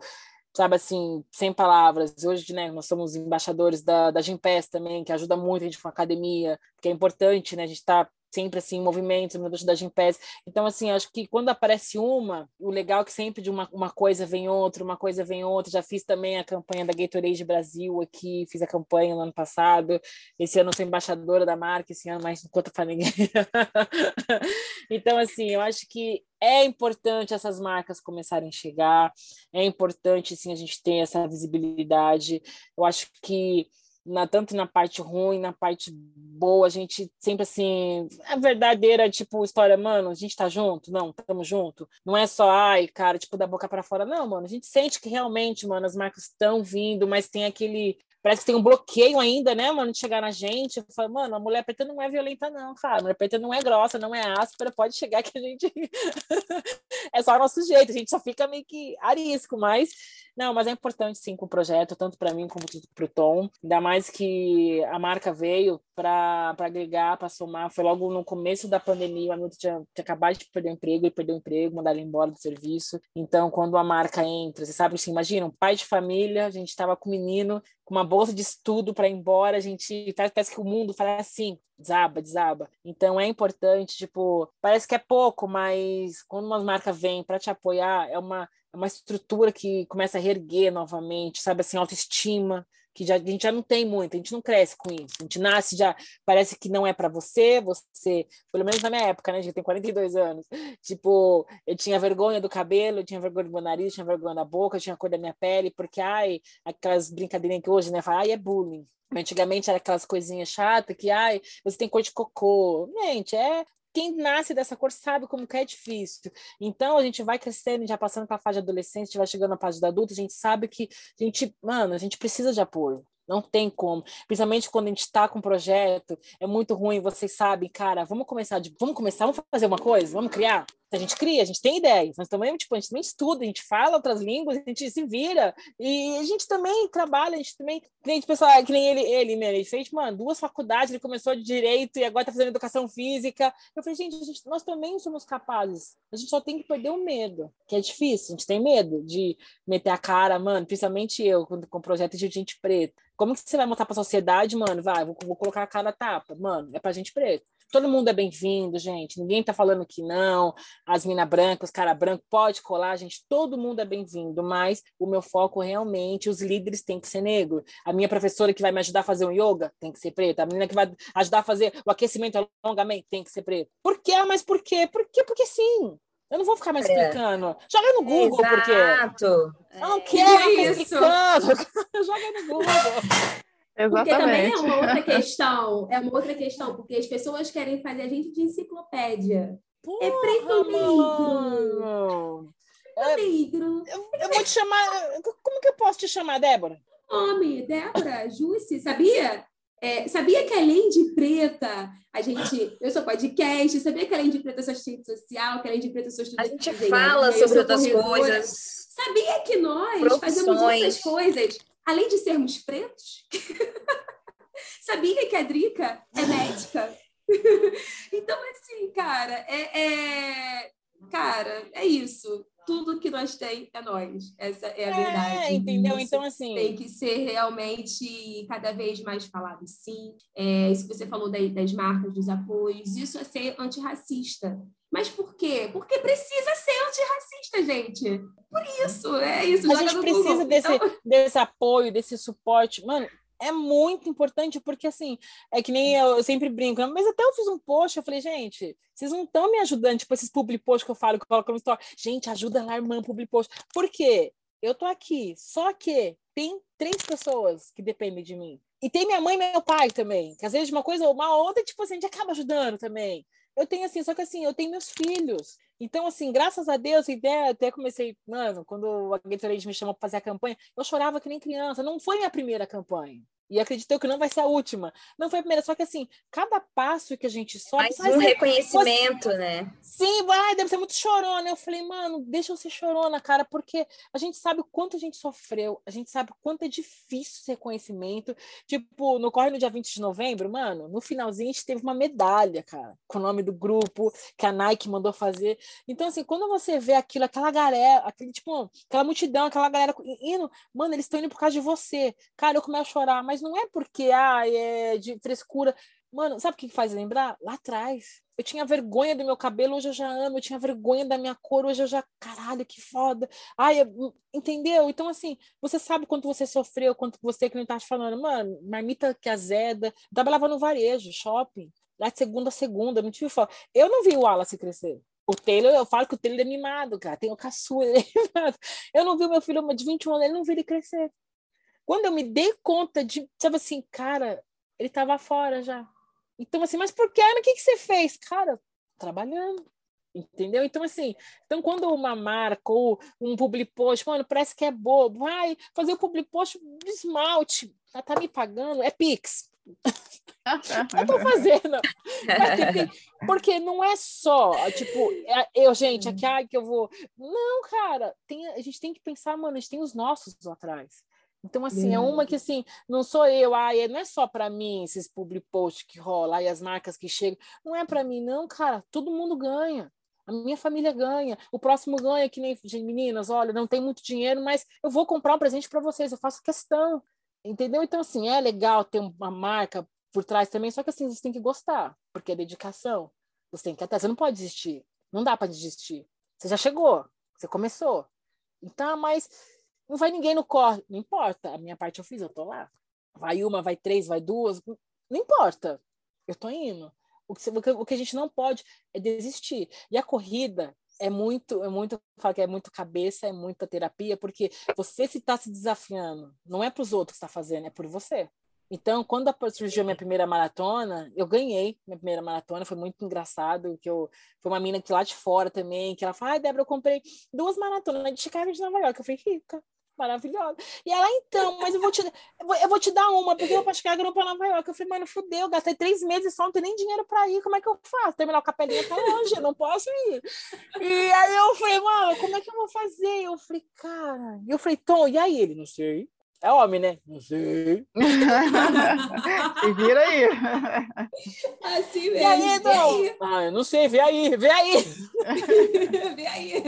sabe assim, sem palavras. Hoje, né, nós somos embaixadores da, da Gimpass também, que ajuda muito a gente com a academia, que é importante, né? A gente está sempre assim em movimentos, no da Gimpass. Então, assim, acho que quando aparece uma, o legal é que sempre de uma, uma coisa vem outra, uma coisa vem outra. Já fiz também a campanha da Gatorade Brasil aqui, fiz a campanha no ano passado. Esse ano sou embaixadora da marca, esse ano mais não conta para ninguém. então, assim, eu acho que é importante essas marcas começarem a chegar, é importante, sim, a gente ter essa visibilidade. Eu acho que na, tanto na parte ruim, na parte boa, a gente sempre assim, a verdadeira, tipo, história, mano, a gente tá junto? Não, estamos junto. Não é só, ai, cara, tipo, da boca para fora. Não, mano, a gente sente que realmente, mano, as marcas estão vindo, mas tem aquele parece que tem um bloqueio ainda, né, mano, de chegar na gente. Eu falo, mano, a mulher preta não é violenta, não, cara. A mulher preta não é grossa, não é áspera, pode chegar que a gente. é só o nosso jeito, a gente só fica meio que arisco, mas. Não, mas é importante sim com o projeto, tanto para mim como para o Tom. Ainda mais que a marca veio para agregar, para somar. Foi logo no começo da pandemia, o Hamilton tinha, tinha acabado de perder o emprego, ele perdeu o emprego, mandaram ele embora do serviço. Então, quando a marca entra, você sabe assim, imagina, um pai de família, a gente estava com um menino com uma bolsa de estudo para ir embora, a gente parece que o mundo fala assim, desaba, desaba. Então é importante, tipo, parece que é pouco, mas quando uma marca vem para te apoiar, é uma, é uma estrutura que começa a reerguer novamente, sabe assim, autoestima, que já, a gente já não tem muito, a gente não cresce com isso. A gente nasce já, parece que não é para você, você, pelo menos na minha época, né, gente tem 42 anos. Tipo, eu tinha vergonha do cabelo, eu tinha vergonha do meu nariz, tinha vergonha da boca, eu tinha a cor da minha pele, porque ai, aquelas brincadeirinhas que hoje, né, fala, ai, é bullying. Antigamente era aquelas coisinhas chatas que, ai, você tem cor de cocô. Gente, é quem nasce dessa cor sabe como que é difícil. Então a gente vai crescendo, já passando para a fase de adolescente, a gente vai chegando na fase da adulta, a gente sabe que a gente, mano, a gente precisa de apoio. Não tem como. Principalmente quando a gente está com um projeto, é muito ruim, vocês sabem, cara, vamos começar de, vamos começar, vamos fazer uma coisa, vamos criar a gente cria, a gente tem ideias, nós também, tipo, a gente também estuda, a gente fala outras línguas, a gente se vira, e a gente também trabalha, a gente também, que nem, pessoal, que nem ele, ele, né, ele fez, mano, duas faculdades, ele começou de Direito e agora tá fazendo Educação Física, eu falei, gente, gente, nós também somos capazes, a gente só tem que perder o medo, que é difícil, a gente tem medo de meter a cara, mano, principalmente eu, com, com projeto de gente preta, como que você vai montar para a sociedade, mano? Vai, vou, vou colocar a cara tapa. Mano, é para gente preta todo mundo é bem-vindo, gente. Ninguém tá falando que não. As mina brancas, os cara branco, pode colar, gente. Todo mundo é bem-vindo, mas o meu foco realmente, os líderes têm que ser negro. A minha professora que vai me ajudar a fazer um yoga tem que ser preta. A menina que vai ajudar a fazer o aquecimento alongamento tem que ser preta. Por quê? Ah, mas por quê? Por quê? Porque sim. Eu não vou ficar mais é. explicando. Joga no Google, Exato. porque. Exato. não é. quero é isso. explicando. Joga no Google. Exatamente. Porque também é uma outra questão, é uma outra questão, porque as pessoas querem fazer a gente de enciclopédia. Porra, é preto negro. É, negro. Eu, eu, vou te chamar. Como que eu posso te chamar, Débora? Nome, Débora, Jussi, sabia? É, sabia que além de preta, a gente. Eu sou podcast, sabia que além de preta eu sou assistente social, que além de preta eu sou estudante. A gente fala sobre outras coisas. Sabia que nós Profissões. fazemos outras coisas além de sermos pretos, sabia que a Drica é médica? então, assim, cara, é, é, Cara, é isso. Tudo que nós tem é nós. Essa é a é, verdade. Entendeu? Isso então, assim. Tem que ser realmente cada vez mais falado, sim. É, isso que você falou das, das marcas, dos apoios, isso é ser antirracista. Mas por quê? Porque precisa ser antirracista, gente. Por isso, é isso. A gente precisa desse, então... desse apoio, desse suporte. Mano, é muito importante, porque assim, é que nem eu, eu, sempre brinco, mas até eu fiz um post, eu falei, gente, vocês não estão me ajudando, tipo, esses public posts que eu falo, que eu coloco no story. Gente, ajuda lá, irmã, public post. Por quê? Eu tô aqui, só que tem três pessoas que dependem de mim. E tem minha mãe e meu pai também, que às vezes uma coisa ou uma outra, tipo assim, a gente acaba ajudando também. Eu tenho assim, só que assim, eu tenho meus filhos. Então, assim, graças a Deus, até, até comecei, mano, quando a Gatorade me chamou para fazer a campanha, eu chorava que nem criança. Não foi minha primeira campanha. E acredito que não vai ser a última. Não foi a primeira, só que assim, cada passo que a gente sobe. Mais um reconhecimento, você... né? Sim, vai, deve ser muito chorona. Eu falei, mano, deixa eu ser chorona, cara, porque a gente sabe o quanto a gente sofreu, a gente sabe o quanto é difícil esse reconhecimento. Tipo, no Corre no dia 20 de novembro, mano, no finalzinho a gente teve uma medalha, cara, com o nome do grupo que a Nike mandou fazer. Então, assim, quando você vê aquilo, aquela galera, aquele, tipo, aquela multidão, aquela galera indo, mano, eles estão indo por causa de você. Cara, eu começo a chorar, mas não é porque ah, é de frescura. Mano, sabe o que faz lembrar? Lá atrás. Eu tinha vergonha do meu cabelo, hoje eu já amo. Eu tinha vergonha da minha cor, hoje eu já. Caralho, que foda. Ai, eu... entendeu? Então, assim, você sabe quanto você sofreu, quanto você que não tá te falando. Mano, marmita que azeda. Eu trabalhava no varejo, shopping. Lá de segunda a segunda, não tive foto. Eu não vi o Wallace crescer. O Taylor, eu falo que o Taylor é mimado, cara. Tem o caçula, ele é mimado. Eu não vi o meu filho de 21 anos, ele não vi ele crescer. Quando eu me dei conta de, sabe assim, cara, ele estava fora já. Então, assim, mas por que? O que, que você fez? Cara, trabalhando. Entendeu? Então, assim, então quando uma marca ou um public post, mano, parece que é bobo, vai fazer o public post de esmalte, ela tá me pagando, é Pix. eu tô fazendo. Porque não é só, tipo, é, eu, gente, aqui, ai, que eu vou. Não, cara, tem, a gente tem que pensar, mano, a gente tem os nossos lá atrás. Então, assim, é uma que, assim, não sou eu, ai, não é só para mim esses public posts que rola, e as marcas que chegam. Não é para mim, não, cara, todo mundo ganha. A minha família ganha, o próximo ganha, que nem meninas, olha, não tem muito dinheiro, mas eu vou comprar um presente para vocês, eu faço questão. Entendeu? Então, assim, é legal ter uma marca por trás também, só que assim, você tem que gostar, porque é dedicação. Você tem que até, você não pode desistir. Não dá para desistir. Você já chegou, você começou. Então, mas não vai ninguém no corre. Não importa, a minha parte eu fiz, eu tô lá. Vai uma, vai três, vai duas, não importa. Eu tô indo. O que, o que a gente não pode é desistir. E a corrida é muito, é muito, falo que é muito cabeça, é muita terapia, porque você se está se desafiando, não é para os outros que está fazendo, é por você. Então, quando surgiu a minha primeira maratona, eu ganhei minha primeira maratona, foi muito engraçado, que eu foi uma mina que lá de fora também, que ela falou: "Ai, Débora, eu comprei duas maratonas de Chicago e de Nova York". Eu falei: "Rica" maravilhosa. E ela, então, mas eu vou te, eu vou, eu te dar uma, porque eu vou para Chicago não para Nova York. Eu falei, mano, fudeu, gastei três meses só, não tenho nem dinheiro para ir, como é que eu faço? Terminar o capelinha tá longe, eu não posso ir. E aí eu falei, mano, como é que eu vou fazer? Eu falei, cara, e eu falei, Tom, e aí ele? Não sei. É homem, né? Não sei. Se vira aí. Assim mesmo. E aí, não? Ah, eu não sei, vê aí, vê aí. vê aí.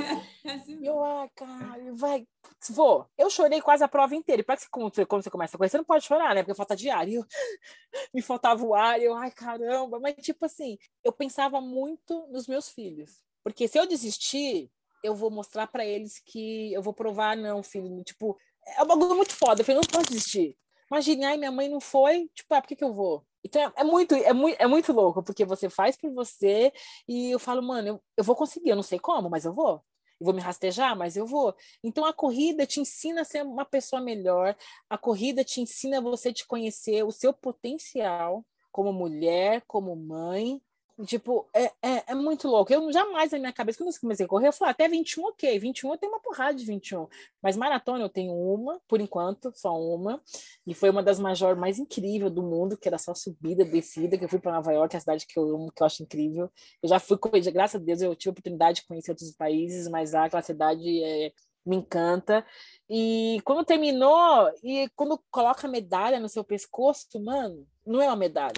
Assim. Eu, ah, cara, vai. Vou. Eu chorei quase a prova inteira. E parece que quando você, quando você começa a correr, você não pode chorar, né? Porque falta de ar. Eu, me faltava o ar. Eu, ai, caramba. Mas, tipo assim, eu pensava muito nos meus filhos. Porque se eu desistir, eu vou mostrar para eles que eu vou provar, não, filho. Tipo, é um bagulho muito foda. Eu falei, não posso desistir. Imagina, ai, minha mãe não foi, tipo, ah, por que, que eu vou? Então é, é, muito, é, muito, é muito louco, porque você faz por você e eu falo, mano, eu, eu vou conseguir, eu não sei como, mas eu vou. Eu vou me rastejar, mas eu vou. Então a corrida te ensina a ser uma pessoa melhor, a corrida te ensina você te conhecer, o seu potencial como mulher, como mãe, Tipo, é, é, é, muito louco. Eu jamais na minha cabeça, quando eu comecei a correr, eu falei, até 21, ok. 21 eu tenho uma porrada de 21. Mas maratona eu tenho uma, por enquanto, só uma. E foi uma das major mais incríveis do mundo, que era só subida, descida, que eu fui para Nova York, a cidade que eu amo, que eu acho incrível. Eu já fui, graças a Deus, eu tive a oportunidade de conhecer outros países, mas lá aquela cidade é, me encanta. E quando terminou, e quando coloca a medalha no seu pescoço, mano, não é uma medalha.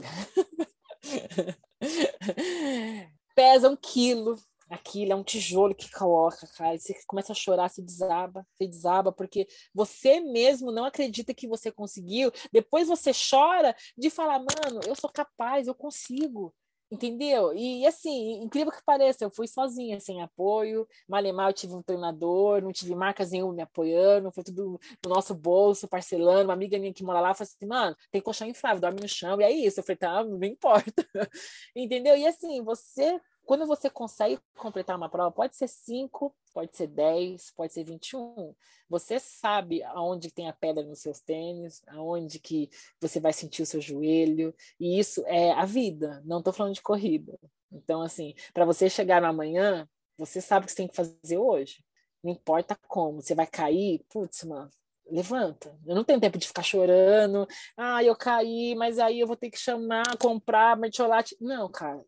Pesa um quilo. Aquilo é um tijolo que coloca, cara. Você começa a chorar, se desaba, se desaba, porque você mesmo não acredita que você conseguiu. Depois você chora de falar, mano, eu sou capaz, eu consigo. Entendeu? E assim, incrível que pareça, eu fui sozinha, sem apoio. Malemar, eu tive um treinador, não tive marcas nenhuma me apoiando, foi tudo no nosso bolso, parcelando. Uma amiga minha que mora lá falou assim: mano, tem colchão inflável, dorme no chão, e é isso. Eu falei: tá, não importa. Entendeu? E assim, você quando você consegue completar uma prova, pode ser 5, pode ser 10, pode ser 21. Você sabe aonde tem a pedra nos seus tênis, aonde que você vai sentir o seu joelho, e isso é a vida, não estou falando de corrida. Então, assim, para você chegar no amanhã, você sabe o que você tem que fazer hoje. Não importa como, você vai cair, putz, mano, levanta. Eu não tenho tempo de ficar chorando. Ah, eu caí, mas aí eu vou ter que chamar, comprar mertiolate. Não, cara,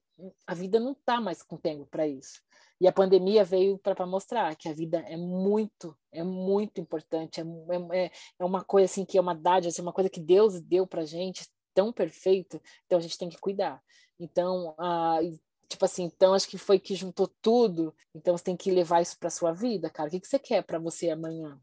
a vida não está mais com tempo para isso. E a pandemia veio para mostrar que a vida é muito, é muito importante, é, é, é uma coisa assim que é uma dádiva, assim, uma coisa que Deus deu para gente tão perfeito, então a gente tem que cuidar. Então, tipo assim, então acho que foi que juntou tudo, então você tem que levar isso para sua vida, cara. O que, que você quer para você amanhã?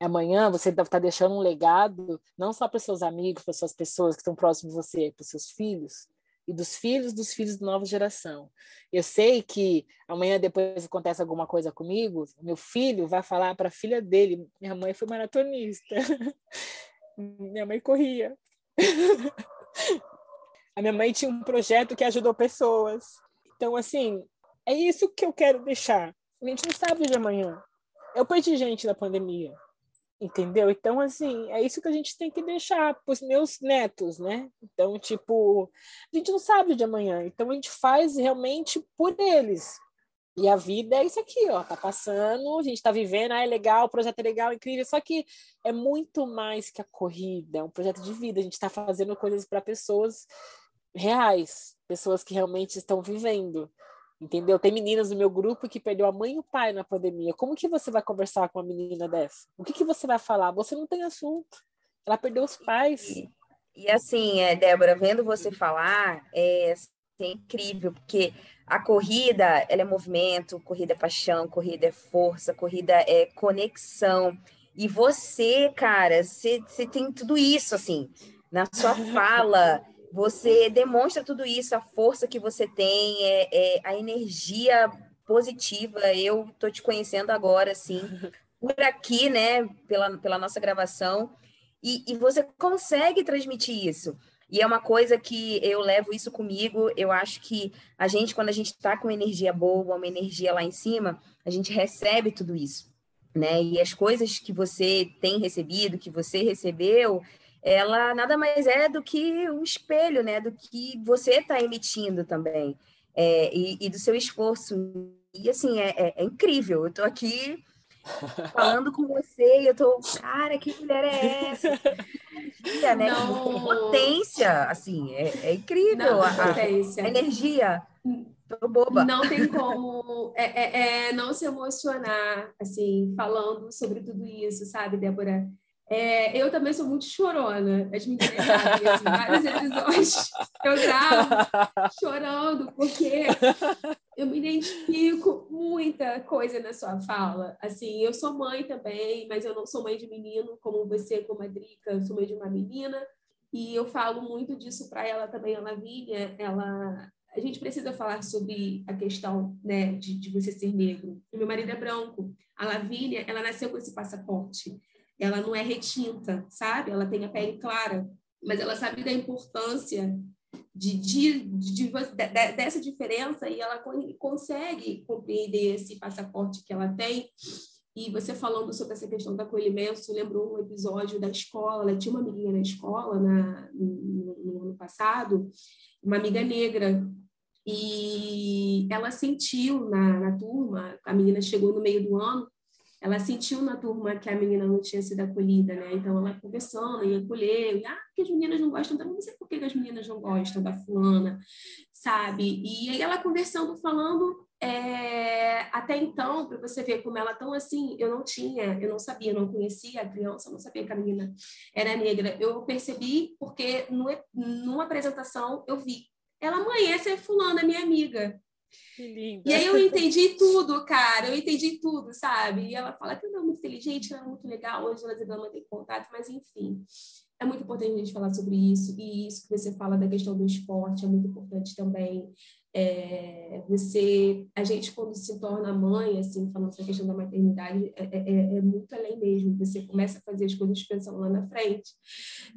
Amanhã você deve estar tá deixando um legado, não só para seus amigos, para suas pessoas que estão próximas de você, para seus filhos, e dos filhos dos filhos da nova geração. Eu sei que amanhã, depois acontece alguma coisa comigo, meu filho vai falar para a filha dele: minha mãe foi maratonista, minha mãe corria. a minha mãe tinha um projeto que ajudou pessoas. Então, assim, é isso que eu quero deixar. A gente não sabe de amanhã. Eu perdi gente na pandemia. Entendeu? Então, assim, é isso que a gente tem que deixar para os meus netos, né? Então, tipo, a gente não sabe de amanhã, então a gente faz realmente por eles. E a vida é isso aqui, ó, tá passando, a gente tá vivendo, ah, é legal, o projeto é legal, incrível, só que é muito mais que a corrida, é um projeto de vida, a gente tá fazendo coisas para pessoas reais, pessoas que realmente estão vivendo. Entendeu? Tem meninas do meu grupo que perdeu a mãe e o pai na pandemia. Como que você vai conversar com uma menina dessa? O que, que você vai falar? Você não tem assunto. Ela perdeu os pais. E, e assim, é, Débora, vendo você falar, é, é incrível, porque a corrida, ela é movimento, corrida é paixão, corrida é força, corrida é conexão. E você, cara, você, você tem tudo isso, assim, na sua fala. Você demonstra tudo isso, a força que você tem, é, é a energia positiva. Eu tô te conhecendo agora, assim, por aqui, né, pela, pela nossa gravação, e, e você consegue transmitir isso. E é uma coisa que eu levo isso comigo. Eu acho que a gente, quando a gente está com energia boa, uma energia lá em cima, a gente recebe tudo isso, né? E as coisas que você tem recebido, que você recebeu, ela nada mais é do que um espelho, né? Do que você está emitindo também, é, e, e, do seu esforço. E assim, é, é, é incrível. Eu estou aqui falando com você e eu tô, cara, que mulher é essa? Energia, né? Não... Potência, assim, é, é incrível Não, a, potência. a energia. Tô boba. Não tem como é, é, é, não se emocionar, assim, falando sobre tudo isso, sabe, Débora? É, eu também sou muito chorona. As meninas sabem, assim, vários episódios eu gravo chorando, porque eu me identifico muita coisa na sua fala. Assim, eu sou mãe também, mas eu não sou mãe de menino, como você, como a Drica, eu sou mãe de uma menina. E eu falo muito disso para ela também, a Lavínia. Ela, a gente precisa falar sobre a questão né, de, de você ser negro. O meu marido é branco. A Lavínia, ela nasceu com esse passaporte ela não é retinta, sabe? Ela tem a pele clara, mas ela sabe da importância de, de, de, de, dessa diferença e ela consegue compreender esse passaporte que ela tem. E você falando sobre essa questão do acolhimento, lembrou um episódio da escola, ela tinha uma amiguinha na escola na, no, no ano passado, uma amiga negra, e ela sentiu na, na turma, a menina chegou no meio do ano, ela sentiu na turma que a menina não tinha sido acolhida, né? Então ela conversando, ia acolher, e, ah, porque as meninas não gostam, então não sei por que as meninas não gostam da fulana, sabe? E aí ela conversando, falando, é, até então, para você ver como ela tão assim, eu não tinha, eu não sabia, não conhecia a criança, não sabia que a menina era negra. Eu percebi porque no, numa apresentação eu vi. Ela, mãe, essa é fulana, minha amiga. E aí eu entendi tudo, cara, eu entendi tudo, sabe? E ela fala que ela é muito inteligente, ela é muito legal, hoje ela ainda mantém contato, mas enfim. É muito importante a gente falar sobre isso, e isso que você fala da questão do esporte é muito importante também. É, você, a gente quando se torna mãe, assim, falando essa questão da maternidade, é, é, é, é, muito além mesmo. Você começa a fazer as coisas pensando lá na frente.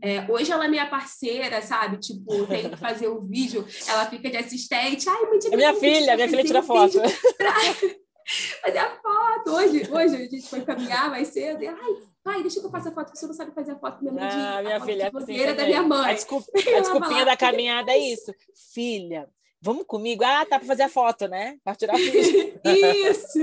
É, hoje ela é minha parceira, sabe? Tipo, tem que fazer o vídeo, ela fica de assistente. Ai, mãe, é minha filha, minha filha tira foto. fazer a foto. Hoje, hoje a gente foi caminhar mais cedo. E, ai, pai, deixa que eu faça a foto, você não sabe fazer a foto minha mãe. Ah, minha filha, de assim, da minha mãe. A, desculpa, a desculpinha da caminhada é isso. Filha, Vamos comigo? Ah, tá para fazer a foto, né? Para tirar foto. isso,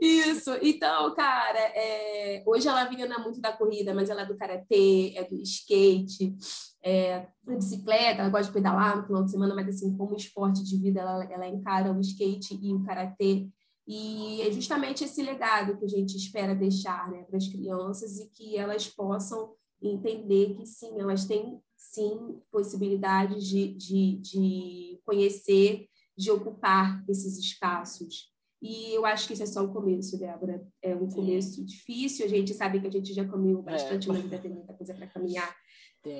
isso. Então, cara, é... hoje ela vinha é muito da corrida, mas ela é do karatê, é do skate, é da bicicleta, ela gosta de pedalar no final de semana, mas assim, como esporte de vida, ela, ela encara o skate e o karatê. E é justamente esse legado que a gente espera deixar né, para as crianças e que elas possam entender que sim, elas têm sim possibilidade de, de, de conhecer, de ocupar esses espaços. E eu acho que isso é só o começo, Débora. É um começo difícil, a gente sabe que a gente já caminhou é. bastante, é. mas ainda tem muita coisa para caminhar.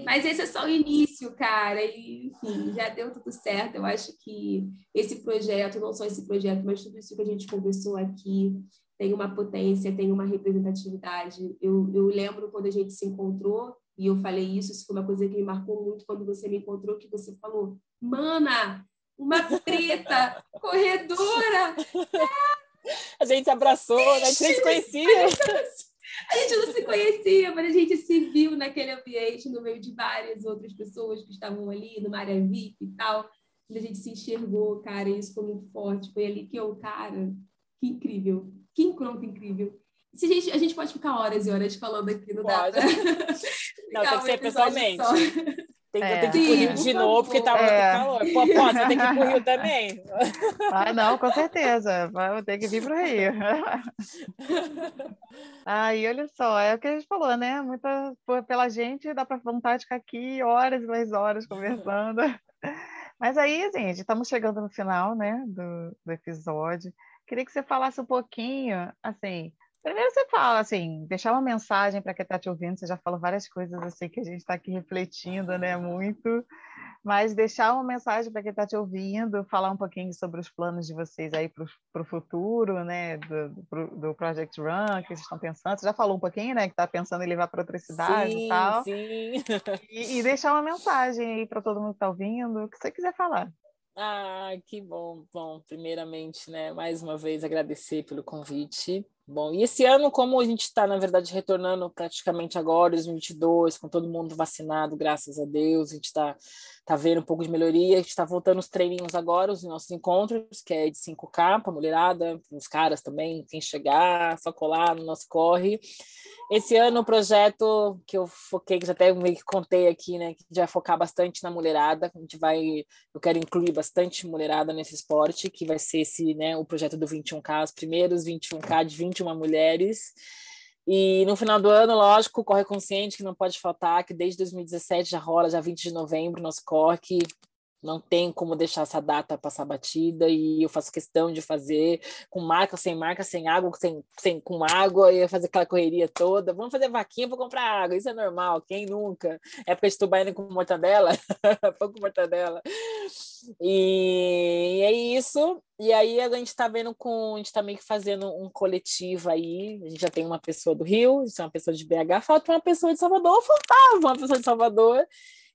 Mas esse é só o início, cara. E, enfim, já deu tudo certo. Eu acho que esse projeto, não só esse projeto, mas tudo isso que a gente conversou aqui, tem uma potência, tem uma representatividade. Eu, eu lembro quando a gente se encontrou, e eu falei isso, isso foi uma coisa que me marcou muito quando você me encontrou, que você falou, mana, uma preta, corredora. A gente se abraçou, né? a gente nem se conhecia. A gente não se conhecia, mas a gente se viu naquele ambiente, no meio de várias outras pessoas que estavam ali, numa área VIP e tal. A gente se enxergou, cara, isso foi muito forte. Foi ali que eu, cara, que incrível, que encontro incrível. Se a, gente, a gente pode ficar horas e horas falando aqui, no pode. Não, tem que ser pessoalmente. Tem, é. Eu tenho que ir pro Rio de novo, porque tá muito é. calor. Pô, posso, eu tenho que ir pro Rio também. Ah, não, com certeza. Vou ter que vir pro Rio. Aí, olha só, é o que a gente falou, né? Muita, pela gente, dá para vontade de ficar aqui horas e mais horas conversando. Mas aí, gente, estamos chegando no final, né, do, do episódio. Queria que você falasse um pouquinho, assim, Primeiro você fala, assim, deixar uma mensagem para quem está te ouvindo, você já falou várias coisas assim que a gente está aqui refletindo, né, muito, mas deixar uma mensagem para quem está te ouvindo, falar um pouquinho sobre os planos de vocês aí para o futuro, né, do, do, do, Project Run, que vocês estão pensando, você já falou um pouquinho, né, que está pensando em levar para outra cidade sim, e tal, sim. E, e deixar uma mensagem aí para todo mundo que está ouvindo, o que você quiser falar. Ah, que bom. Bom, primeiramente, né, mais uma vez agradecer pelo convite. Bom, e esse ano, como a gente está, na verdade, retornando praticamente agora, 2022, com todo mundo vacinado, graças a Deus, a gente está tá vendo um pouco de melhoria, a gente está voltando os treininhos agora, os nossos encontros, que é de 5K para mulherada, os caras também, quem chegar, só colar no nosso corre. Esse ano o projeto que eu foquei, que já até meio que contei aqui, né, que vai focar bastante na mulherada, a gente vai, eu quero incluir bastante mulherada nesse esporte, que vai ser esse, né, o projeto do 21K, os primeiros 21K de 21 mulheres. E no final do ano, lógico, Corre Consciente, que não pode faltar, que desde 2017 já rola, já 20 de novembro, nosso corre, que não tem como deixar essa data passar batida e eu faço questão de fazer com marca, sem marca, sem água, sem, sem com água, e fazer aquela correria toda. Vamos fazer vaquinha para comprar água, isso é normal, quem nunca? Época de tubaína com mortadela, pão com mortadela. E, é isso. E aí a gente está vendo com, a gente está meio que fazendo um coletivo aí. A gente já tem uma pessoa do Rio, isso é uma pessoa de BH, falta uma pessoa de Salvador, faltava uma pessoa de Salvador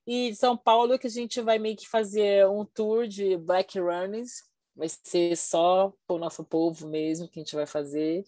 e São Paulo que a gente vai meio que fazer um tour de Black Runners, vai ser só para o nosso povo mesmo que a gente vai fazer.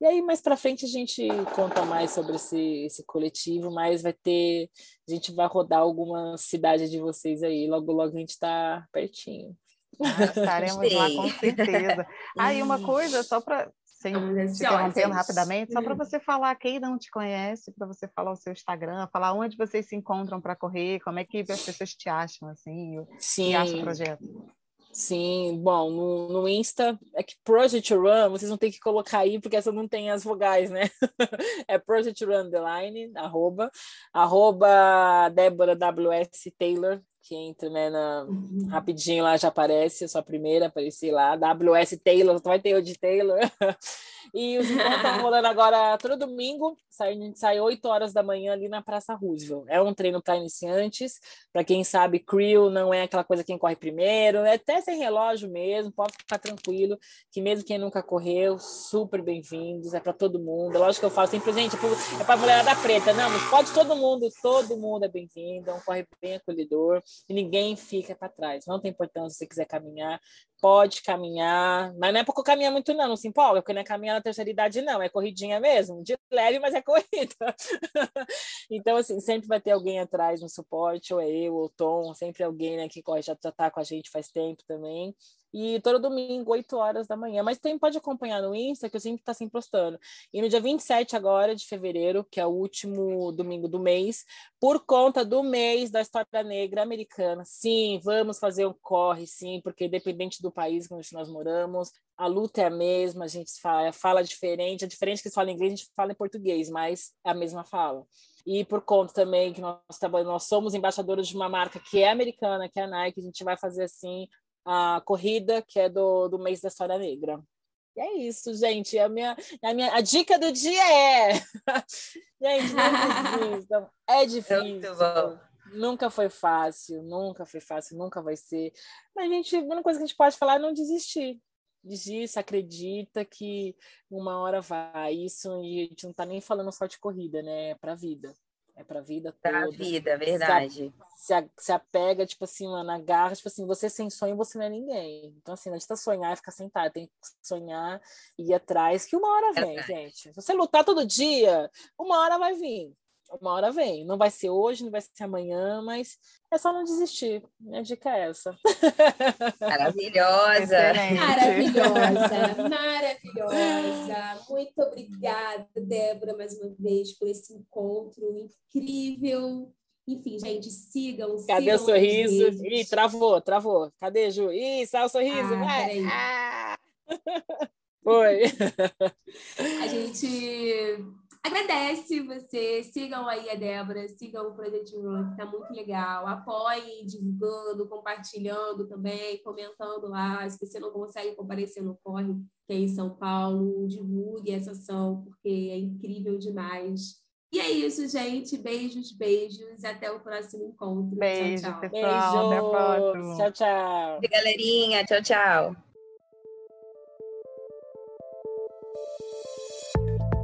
E aí mais para frente a gente conta mais sobre esse, esse coletivo, mas vai ter, a gente vai rodar alguma cidade de vocês aí, logo logo a gente está pertinho. Ah, estaremos lá com certeza. Aí ah, uma coisa, só para sem te interrompendo rapidamente, só para você falar quem não te conhece, para você falar o seu Instagram, falar onde vocês se encontram para correr, como é que as pessoas te acham, assim, Sim. e acham o projeto. Sim, bom, no, no Insta é que Project Run, vocês vão ter que colocar aí, porque essa não tem as vogais, né? é Project Run Underline, arroba, arroba Débora WS Taylor, que entra, né, na, uhum. rapidinho lá já aparece, a sua primeira, apareci lá, WS Taylor, vai ter o de Taylor. e os encontros estão rolando agora todo domingo, a gente sai 8 horas da manhã ali na Praça Roosevelt. É um treino para iniciantes, para quem sabe, crew não é aquela coisa quem corre primeiro, é até sem relógio mesmo, pode ficar tranquilo, que mesmo quem nunca correu, super bem-vindos, é para todo mundo. Lógico que eu falo sempre, gente, é para mulher da preta, não, mas pode todo mundo, todo mundo é bem-vindo, é um corre bem acolhedor e ninguém fica para trás. Não tem importância se você quiser caminhar, pode caminhar, mas não é porque caminhar muito não, não se empolga, porque não é caminhar na terceira idade não, é corridinha mesmo, de leve, mas é corrida. então, assim, sempre vai ter alguém atrás no suporte, ou é eu, ou o Tom, sempre alguém né, que corre, já está com a gente faz tempo também. E todo domingo, 8 horas da manhã. Mas tem, pode acompanhar no Insta, que eu sempre tá sempre postando. E no dia 27 agora de fevereiro, que é o último domingo do mês, por conta do mês da história negra americana. Sim, vamos fazer um corre, sim, porque independente do país onde nós moramos, a luta é a mesma, a gente fala, fala diferente, é diferente que falam inglês, a gente fala em português, mas é a mesma fala e por conta também que nós, nós somos embaixadores de uma marca que é americana, que é a Nike, a gente vai fazer assim a corrida, que é do, do mês da história negra. E é isso, gente. A minha, a minha a dica do dia é. gente, não. É difícil. Nunca foi fácil, nunca foi fácil, nunca vai ser. Mas, gente, a única coisa que a gente pode falar é não desistir. Desista, acredita que uma hora vai. Isso, e a gente não está nem falando só de corrida, né? É para a vida. É para a vida toda. Para a vida, verdade. Se, se, a, se apega, tipo assim, mano, na garra, tipo assim, você sem sonho, você não é ninguém. Então, assim, não adianta sonhar e ficar sentado, tem que sonhar e ir atrás, que uma hora vem, é gente. Se você lutar todo dia, uma hora vai vir. Uma hora vem. Não vai ser hoje, não vai ser amanhã, mas é só não desistir. Minha dica é essa. Maravilhosa. Maravilhosa, maravilhosa. Muito obrigada, Débora, mais uma vez, por esse encontro incrível. Enfim, gente, sigam. Cadê sigam o sorriso? Ih, travou, travou. Cadê, Ju? Ih, sai o sorriso. Ah, vai. Ah. Foi. A gente agradece você. Sigam aí a Débora, sigam o Project Run, que tá muito legal. Apoiem, divulgando, compartilhando também, comentando lá. Se você não consegue comparecer no Corre, que é em São Paulo, divulgue essa ação, porque é incrível demais. E é isso, gente. Beijos, beijos. Até o próximo encontro. Beijo, tchau, tchau. pessoal. Até a próxima. Tchau, tchau. Galerinha, tchau, tchau.